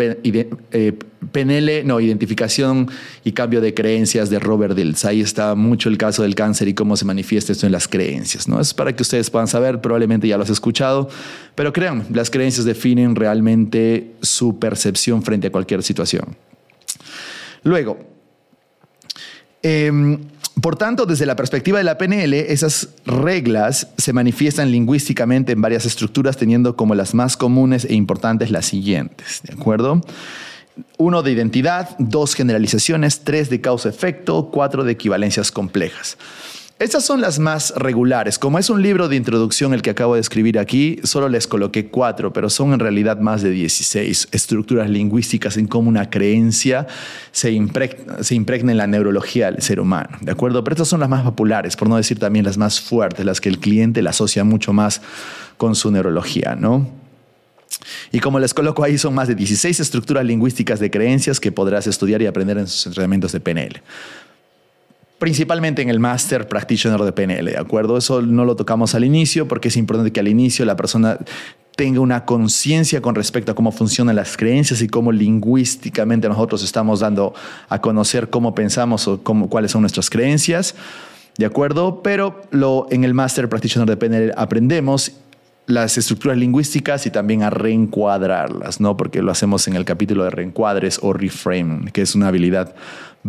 eh, PNL, no, Identificación y Cambio de Creencias de Robert Dills. Ahí está mucho el caso del cáncer y cómo se manifiesta esto en las creencias. ¿no? Es para que ustedes puedan saber, probablemente ya lo has escuchado, pero créanme, las creencias definen realmente su percepción frente a cualquier situación. Luego, em, por tanto, desde la perspectiva de la PNL, esas reglas se manifiestan lingüísticamente en varias estructuras, teniendo como las más comunes e importantes las siguientes, ¿de acuerdo? Uno de identidad, dos generalizaciones, tres de causa-efecto, cuatro de equivalencias complejas. Estas son las más regulares. Como es un libro de introducción el que acabo de escribir aquí, solo les coloqué cuatro, pero son en realidad más de 16 estructuras lingüísticas en cómo una creencia se impregna, en la neurología del ser humano. ¿De acuerdo? Pero estas son las más populares, por no decir también las más fuertes, las que el cliente la asocia mucho más con su neurología, ¿no? Y como les coloco ahí, son más de 16 estructuras lingüísticas de creencias que podrás estudiar y aprender en sus entrenamientos de PNL principalmente en el Master Practitioner de PNL, ¿de acuerdo? Eso no lo tocamos al inicio porque es importante que al inicio la persona tenga una conciencia con respecto a cómo funcionan las creencias y cómo lingüísticamente nosotros estamos dando a conocer cómo pensamos o cómo, cuáles son nuestras creencias, ¿de acuerdo? Pero lo, en el Master Practitioner de PNL aprendemos las estructuras lingüísticas y también a reencuadrarlas, ¿no? Porque lo hacemos en el capítulo de reencuadres o reframe, que es una habilidad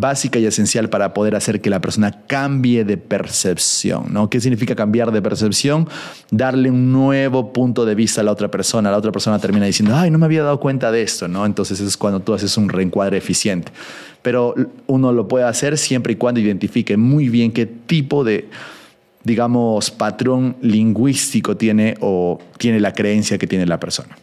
básica y esencial para poder hacer que la persona cambie de percepción, ¿no? ¿Qué significa cambiar de percepción? Darle un nuevo punto de vista a la otra persona. La otra persona termina diciendo, ay, no me había dado cuenta de esto, ¿no? Entonces es cuando tú haces un reencuadre eficiente. Pero uno lo puede hacer siempre y cuando identifique muy bien qué tipo de digamos, patrón lingüístico tiene o tiene la creencia que tiene la persona.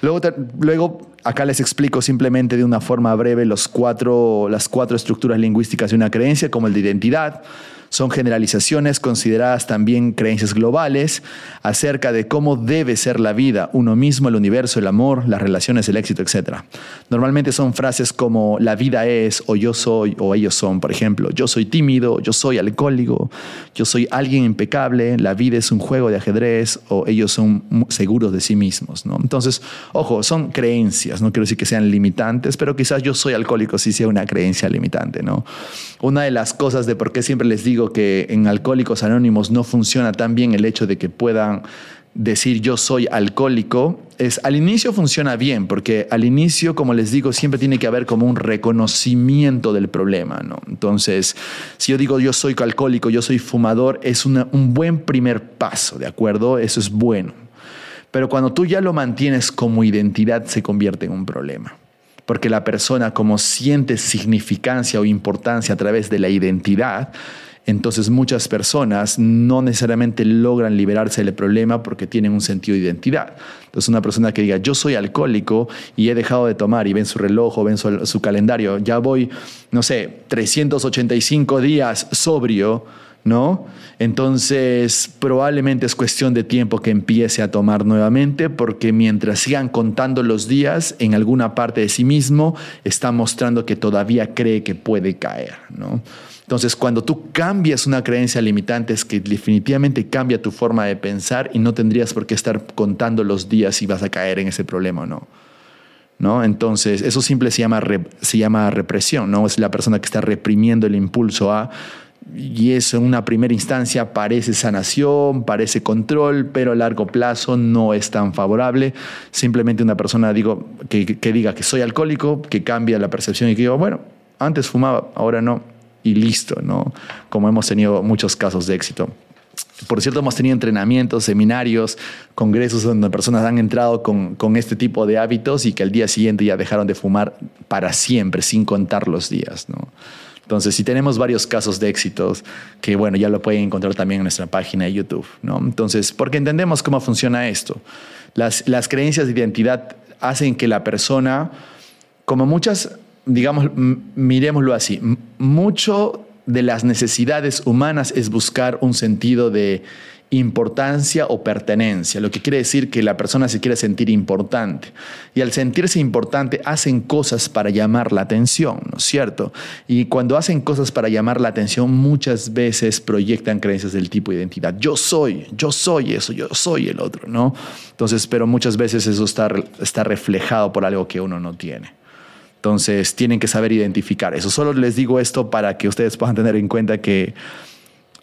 Luego, luego, acá les explico simplemente de una forma breve las cuatro estructuras lingüísticas de una creencia, como el de identidad, son generalizaciones consideradas también creencias globales acerca de cómo debe ser la vida, uno mismo, el universo, el amor, las relaciones, el éxito, etc. Normalmente son frases como la vida es o yo soy o ellos son, por ejemplo, yo soy tímido, yo soy alcohólico, yo soy alguien impecable, la vida es un juego de ajedrez o ellos son seguros de sí mismos. ¿no? Entonces, ojo, son creencias, no quiero decir que sean limitantes, pero quizás yo soy alcohólico sí sea una creencia limitante. ¿no? Una de las cosas de por qué siempre les digo que en Alcohólicos Anónimos no funciona tan bien el hecho de que puedan decir yo soy alcohólico, es al inicio funciona bien, porque al inicio, como les digo, siempre tiene que haber como un reconocimiento del problema, ¿no? Entonces, si yo digo yo soy alcohólico, yo soy fumador, es un buen primer paso, ¿de acuerdo? Eso es bueno. Pero cuando tú ya lo mantienes como identidad, se convierte en un problema. Porque la persona, como siente significancia o importancia a través de la identidad, entonces muchas personas no necesariamente logran liberarse del problema porque tienen un sentido de identidad. Entonces una persona que diga, yo soy alcohólico y he dejado de tomar y ven su reloj o ven su, calendario, ya voy, no sé, 385 días sobrio, ¿no? Entonces, probablemente es cuestión de tiempo que empiece a tomar nuevamente, porque mientras sigan contando los días, en alguna parte de sí mismo está mostrando que todavía cree que puede caer, ¿no? Entonces, cuando tú cambias una creencia limitante, es que definitivamente cambia tu forma de pensar y no tendrías por qué estar contando los días si vas a caer en ese problema o no. ¿No? Entonces, eso simple se llama, se llama represión, ¿no? Es la persona que está reprimiendo el impulso a y eso en una primera instancia parece sanación, parece control, pero a largo plazo no es tan favorable. Simplemente una persona digo, que, diga que soy alcohólico, que cambia la percepción y que diga, bueno, antes fumaba, ahora no y listo, ¿no? Como hemos tenido muchos casos de éxito. Por cierto, hemos tenido entrenamientos, seminarios, congresos donde personas han entrado con, con, este tipo de hábitos y que al día siguiente ya dejaron de fumar para siempre, sin contar los días. ¿no? Entonces, si tenemos varios casos de éxitos, que bueno, ya lo pueden encontrar también en nuestra página de YouTube. ¿no? Entonces, porque entendemos cómo funciona esto. Las, las creencias de identidad hacen que la persona, como muchas digamos, miremoslo así, mucho de las necesidades humanas es buscar un sentido de importancia o pertenencia, lo que quiere decir que la persona se quiere sentir importante. Y al sentirse importante hacen cosas para llamar la atención, ¿no es cierto? Y cuando hacen cosas para llamar la atención, muchas veces proyectan creencias del tipo de identidad. Yo soy, yo soy eso, yo soy el otro, ¿no? Entonces, pero muchas veces eso está, está reflejado por algo que uno no tiene. Entonces tienen que saber identificar eso. Solo les digo esto para que ustedes puedan tener en cuenta que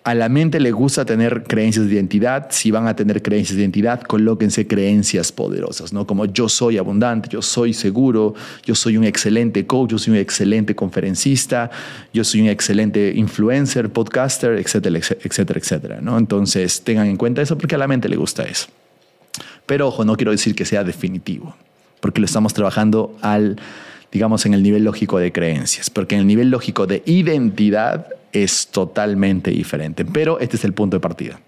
a la mente le gusta tener creencias de identidad. Si van a tener creencias de identidad, colóquense creencias poderosas, ¿no? Como yo soy abundante, yo soy seguro, yo soy un excelente coach, yo soy un excelente conferencista, yo soy un excelente influencer, podcaster, etcétera, etcétera, etcétera, ¿no? Entonces tengan en cuenta eso porque a la mente le gusta eso. Pero ojo, no quiero decir que sea definitivo, porque lo estamos trabajando al digamos, en el nivel lógico de creencias, porque en el nivel lógico de identidad es totalmente diferente. Pero este es el punto de partida.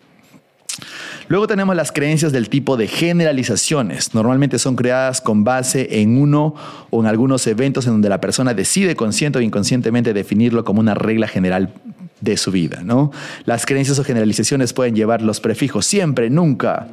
Luego tenemos las creencias del tipo de generalizaciones. Normalmente son creadas con base en uno o en algunos eventos en donde la persona decide consciente o inconscientemente definirlo como una regla general de su vida. ¿no? Las creencias o generalizaciones pueden llevar los prefijos siempre, nunca,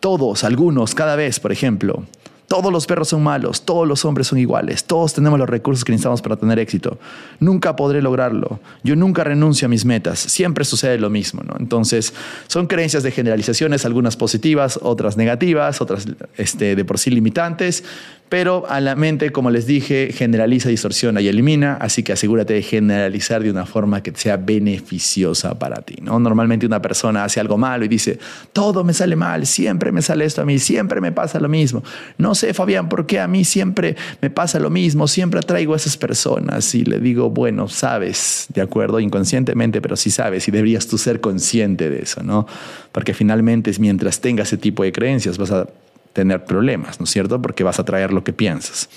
todos, algunos, cada vez, por ejemplo. Todos los perros son malos, todos los hombres son iguales, todos tenemos los recursos que necesitamos para tener éxito. Nunca podré lograrlo. Yo nunca renuncio a mis metas. Siempre sucede lo mismo. ¿no? Entonces, son creencias de generalizaciones, algunas positivas, otras negativas, otras este, de por sí limitantes, pero a la mente, como les dije, generaliza, distorsiona y elimina, así que asegúrate de generalizar de una forma que sea beneficiosa para ti. ¿no? Normalmente una persona hace algo malo y dice, todo me sale mal, siempre me sale esto a mí, siempre me pasa lo mismo. No sé, Fabián, ¿por qué a mí siempre me pasa lo mismo? Siempre atraigo a esas personas y le digo, bueno, sabes, de acuerdo, inconscientemente, pero sí sabes y deberías tú ser consciente de eso, ¿no? Porque finalmente mientras tengas ese tipo de creencias vas a tener problemas, ¿no es cierto? Porque vas a traer lo que piensas.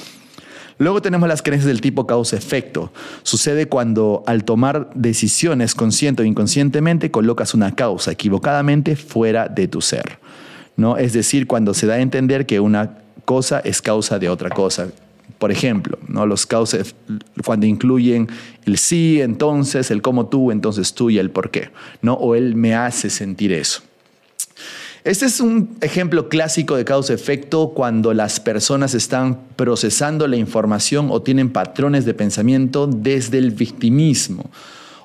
Luego tenemos las creencias del tipo causa-efecto. Sucede cuando al tomar decisiones consciente o inconscientemente colocas una causa equivocadamente fuera de tu ser. ¿no? Es decir, cuando se da a entender que una cosa es causa de otra cosa. Por ejemplo, ¿no? los causas, cuando incluyen el sí, entonces, el cómo tú, entonces tú y el por qué. ¿no? O él me hace sentir eso. Este es un ejemplo clásico de causa-efecto cuando las personas están procesando la información o tienen patrones de pensamiento desde el victimismo.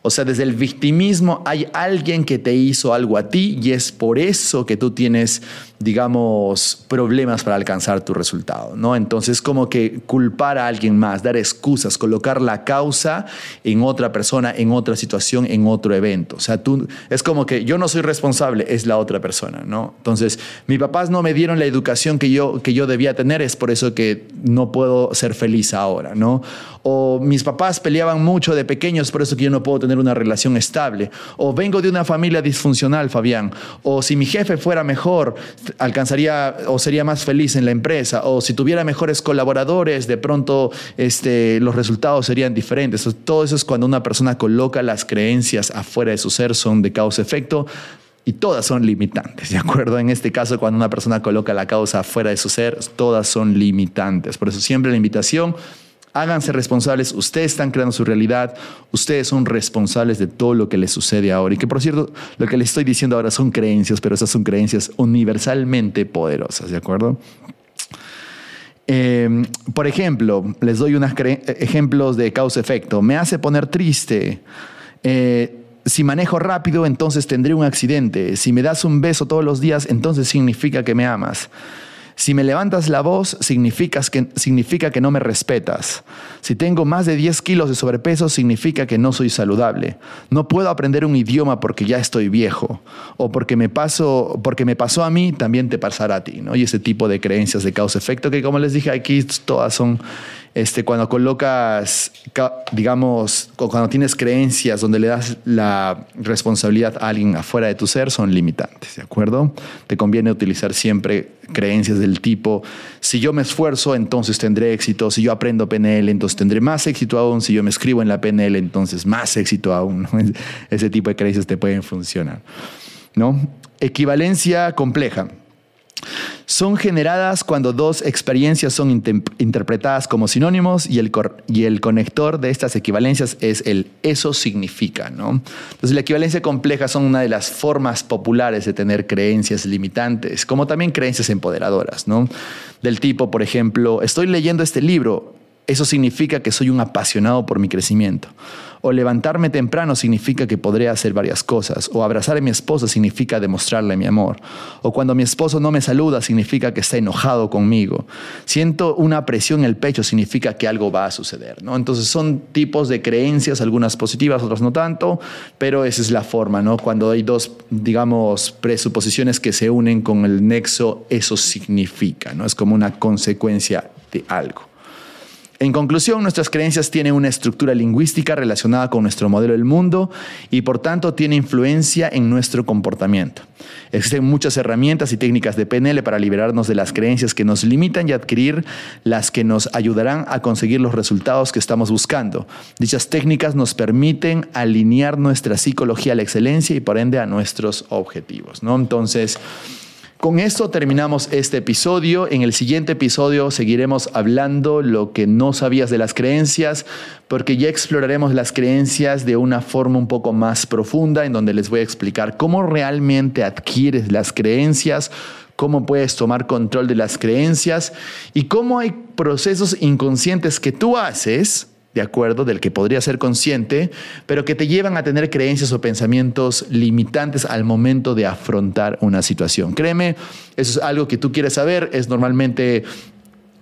O sea, desde el victimismo hay alguien que te hizo algo a ti y es por eso que tú tienes, digamos, problemas para alcanzar tu resultado, ¿no? Entonces, como que culpar a alguien más, dar excusas, colocar la causa en otra persona, en otra situación, en otro evento. O sea, tú, es como que yo no soy responsable, es la otra persona, ¿no? Entonces, mis papás no me dieron la educación que yo, que yo debía tener, es por eso que no puedo ser feliz ahora, ¿no? O mis papás peleaban mucho de pequeños, por eso que yo no puedo tener una relación estable. O vengo de una familia disfuncional, Fabián. O si mi jefe fuera mejor, alcanzaría o sería más feliz en la empresa. O si tuviera mejores colaboradores, de pronto este, los resultados serían diferentes. Todo eso es cuando una persona coloca las creencias afuera de su ser, son de causa-efecto y todas son limitantes, ¿de acuerdo? En este caso, cuando una persona coloca la causa fuera de su ser, todas son limitantes. Por eso siempre la invitación Háganse responsables, ustedes están creando su realidad, ustedes son responsables de todo lo que les sucede ahora. Y que por cierto, lo que les estoy diciendo ahora son creencias, pero esas son creencias universalmente poderosas, ¿de acuerdo? Em, por ejemplo, les doy unos ejemplos de causa-efecto. Me hace poner triste. Eh, si manejo rápido, entonces tendré un accidente. Si me das un beso todos los días, entonces significa que me amas. Si me levantas la voz, significa que, significa que no me respetas. Si tengo más de 10 kilos de sobrepeso, significa que no soy saludable. No puedo aprender un idioma porque ya estoy viejo. O porque me, paso, porque me pasó a mí, también te pasará a ti. ¿no? Y ese tipo de creencias de causa-efecto que, como les dije aquí, todas son este, cuando colocas, digamos, cuando tienes creencias donde le das la responsabilidad a alguien afuera de tu ser, son limitantes, ¿de acuerdo? Te conviene utilizar siempre creencias del tipo, si yo me esfuerzo, entonces tendré éxito, si yo aprendo PNL, entonces tendré más éxito aún, si yo me escribo en la PNL, entonces más éxito aún. Ese tipo de creencias te pueden funcionar. ¿no? Equivalencia compleja son generadas cuando dos experiencias son interpretadas como sinónimos y el, y el conector de estas equivalencias es el eso significa. ¿no? Entonces la equivalencia compleja son una de las formas populares de tener creencias limitantes, como también creencias empoderadoras. ¿no? Del tipo, por ejemplo, estoy leyendo este libro, eso significa que soy un apasionado por mi crecimiento. O levantarme temprano significa que podré hacer varias cosas. O abrazar a mi esposa significa demostrarle mi amor. O cuando mi esposo no me saluda significa que está enojado conmigo. Siento una presión en el pecho significa que algo va a suceder. ¿no? Entonces son tipos de creencias, algunas positivas, otras no tanto, pero esa es la forma. ¿no? Cuando hay dos, digamos, presuposiciones que se unen con el nexo, eso significa. ¿no? Es como una consecuencia de algo. En conclusión, nuestras creencias tienen una estructura lingüística relacionada con nuestro modelo del mundo y por tanto tiene influencia en nuestro comportamiento. Existen muchas herramientas y técnicas de PNL para liberarnos de las creencias que nos limitan y adquirir las que nos ayudarán a conseguir los resultados que estamos buscando. Dichas técnicas nos permiten alinear nuestra psicología a la excelencia y por ende a nuestros objetivos. ¿no? Entonces, con esto terminamos este episodio. En el siguiente episodio seguiremos hablando lo que no sabías de las creencias, porque ya exploraremos las creencias de una forma un poco más profunda, en donde les voy a explicar cómo realmente adquieres las creencias, cómo puedes tomar control de las creencias y cómo hay procesos inconscientes que tú haces de acuerdo, del que podría ser consciente, pero que te llevan a tener creencias o pensamientos limitantes al momento de afrontar una situación. Créeme, eso es algo que tú quieres saber, es normalmente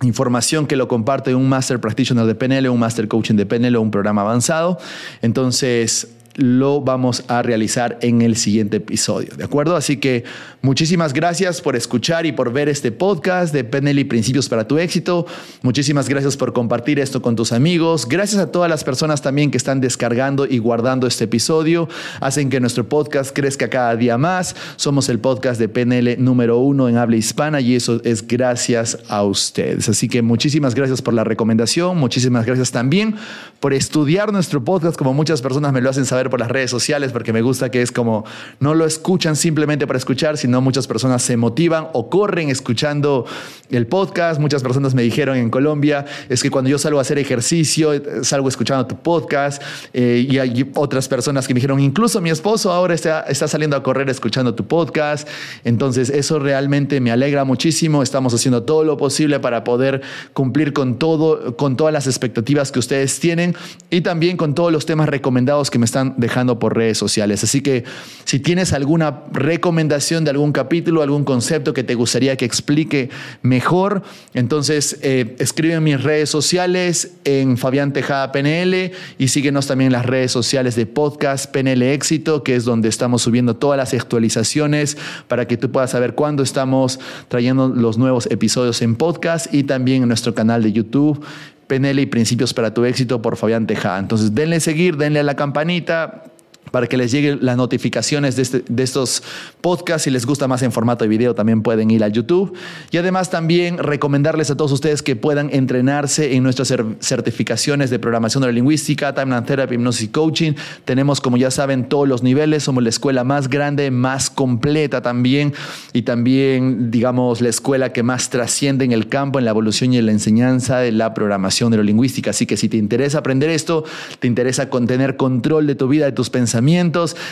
información que lo comparto en un Master Practitioner de PNL, un Master Coaching de PNL o un programa avanzado. Entonces, lo vamos a realizar en el siguiente episodio, ¿de acuerdo? Así que muchísimas gracias por escuchar y por ver este podcast de PNL y Principios para tu éxito. Muchísimas gracias por compartir esto con tus amigos. Gracias a todas las personas también que están descargando y guardando este episodio. Hacen que nuestro podcast crezca cada día más. Somos el podcast de PNL número uno en habla hispana y eso es gracias a ustedes. Así que muchísimas gracias por la recomendación. Muchísimas gracias también por estudiar nuestro podcast como muchas personas me lo hacen saber por las redes sociales, porque me gusta que es como no lo escuchan simplemente para escuchar, sino muchas personas se motivan o corren escuchando el podcast. Muchas personas me dijeron en Colombia, es que cuando yo salgo a hacer ejercicio, salgo escuchando tu podcast. Eh, y hay otras personas que me dijeron, incluso mi esposo ahora está, está saliendo a correr escuchando tu podcast. Entonces eso realmente me alegra muchísimo. Estamos haciendo todo lo posible para poder cumplir con todo, con todas las expectativas que ustedes tienen y también con todos los temas recomendados que me están dejando por redes sociales. Así que si tienes alguna recomendación de algún capítulo, algún concepto que te gustaría que explique mejor, entonces eh, escribe en mis redes sociales en Fabián Tejada PNL y síguenos también en las redes sociales de podcast PNL Éxito, que es donde estamos subiendo todas las actualizaciones para que tú puedas saber cuándo estamos trayendo los nuevos episodios en podcast y también en nuestro canal de YouTube PNL y Principios para tu éxito por Fabián Tejada. Entonces, denle seguir, denle a la campanita, para que les lleguen las notificaciones de, este, de, estos podcasts. Si les gusta más en formato de video, también pueden ir a YouTube. Y además también recomendarles a todos ustedes que puedan entrenarse en nuestras certificaciones de programación neurolingüística, Timeline Therapy, Hipnosis y Coaching. Tenemos, como ya saben, todos los niveles. Somos la escuela más grande, más completa también. Y también, digamos, la escuela que más trasciende en el campo, en la evolución y en la enseñanza de la programación neurolingüística. Así que si te interesa aprender esto, te interesa tener control de tu vida, de tus pensamientos,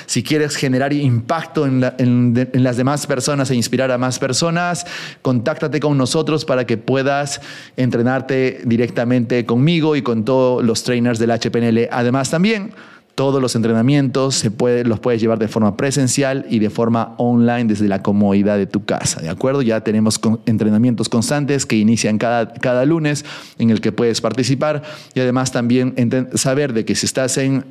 si quieres generar impacto en, las demás personas e inspirar a más personas, contáctate con nosotros para que puedas entrenarte directamente conmigo y con todos los trainers del HPNL. Además también... Todos los entrenamientos los puedes llevar de forma presencial y de forma online desde la comodidad de tu casa, ¿de acuerdo? Ya tenemos entrenamientos constantes que inician cada, cada lunes en el que puedes participar y además también saber de que si estás en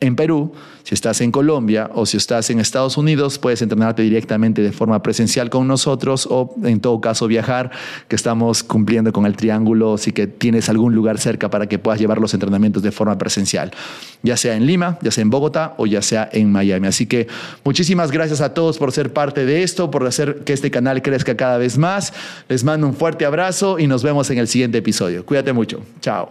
en Perú, si estás en Colombia o si estás en Estados Unidos, puedes entrenarte directamente de forma presencial con nosotros o en todo caso viajar, que estamos cumpliendo con el triángulo, si que tienes algún lugar cerca para que puedas llevar los entrenamientos de forma presencial, ya sea en Lima, ya sea en Bogotá o ya sea en Miami. Así que muchísimas gracias a todos por ser parte de esto, por hacer que este canal crezca cada vez más. Les mando un fuerte abrazo y nos vemos en el siguiente episodio. Cuídate mucho. Chao.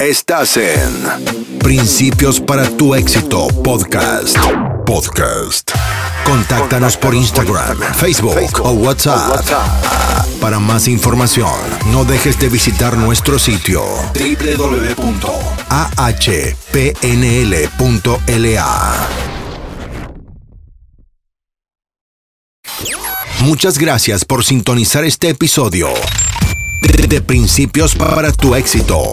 Estás en Principios para tu éxito podcast. Podcast. Contáctanos por Instagram, Facebook o WhatsApp. Para más información, no dejes de visitar nuestro sitio www.ahpnl.la. Muchas gracias por sintonizar este episodio de Principios para tu éxito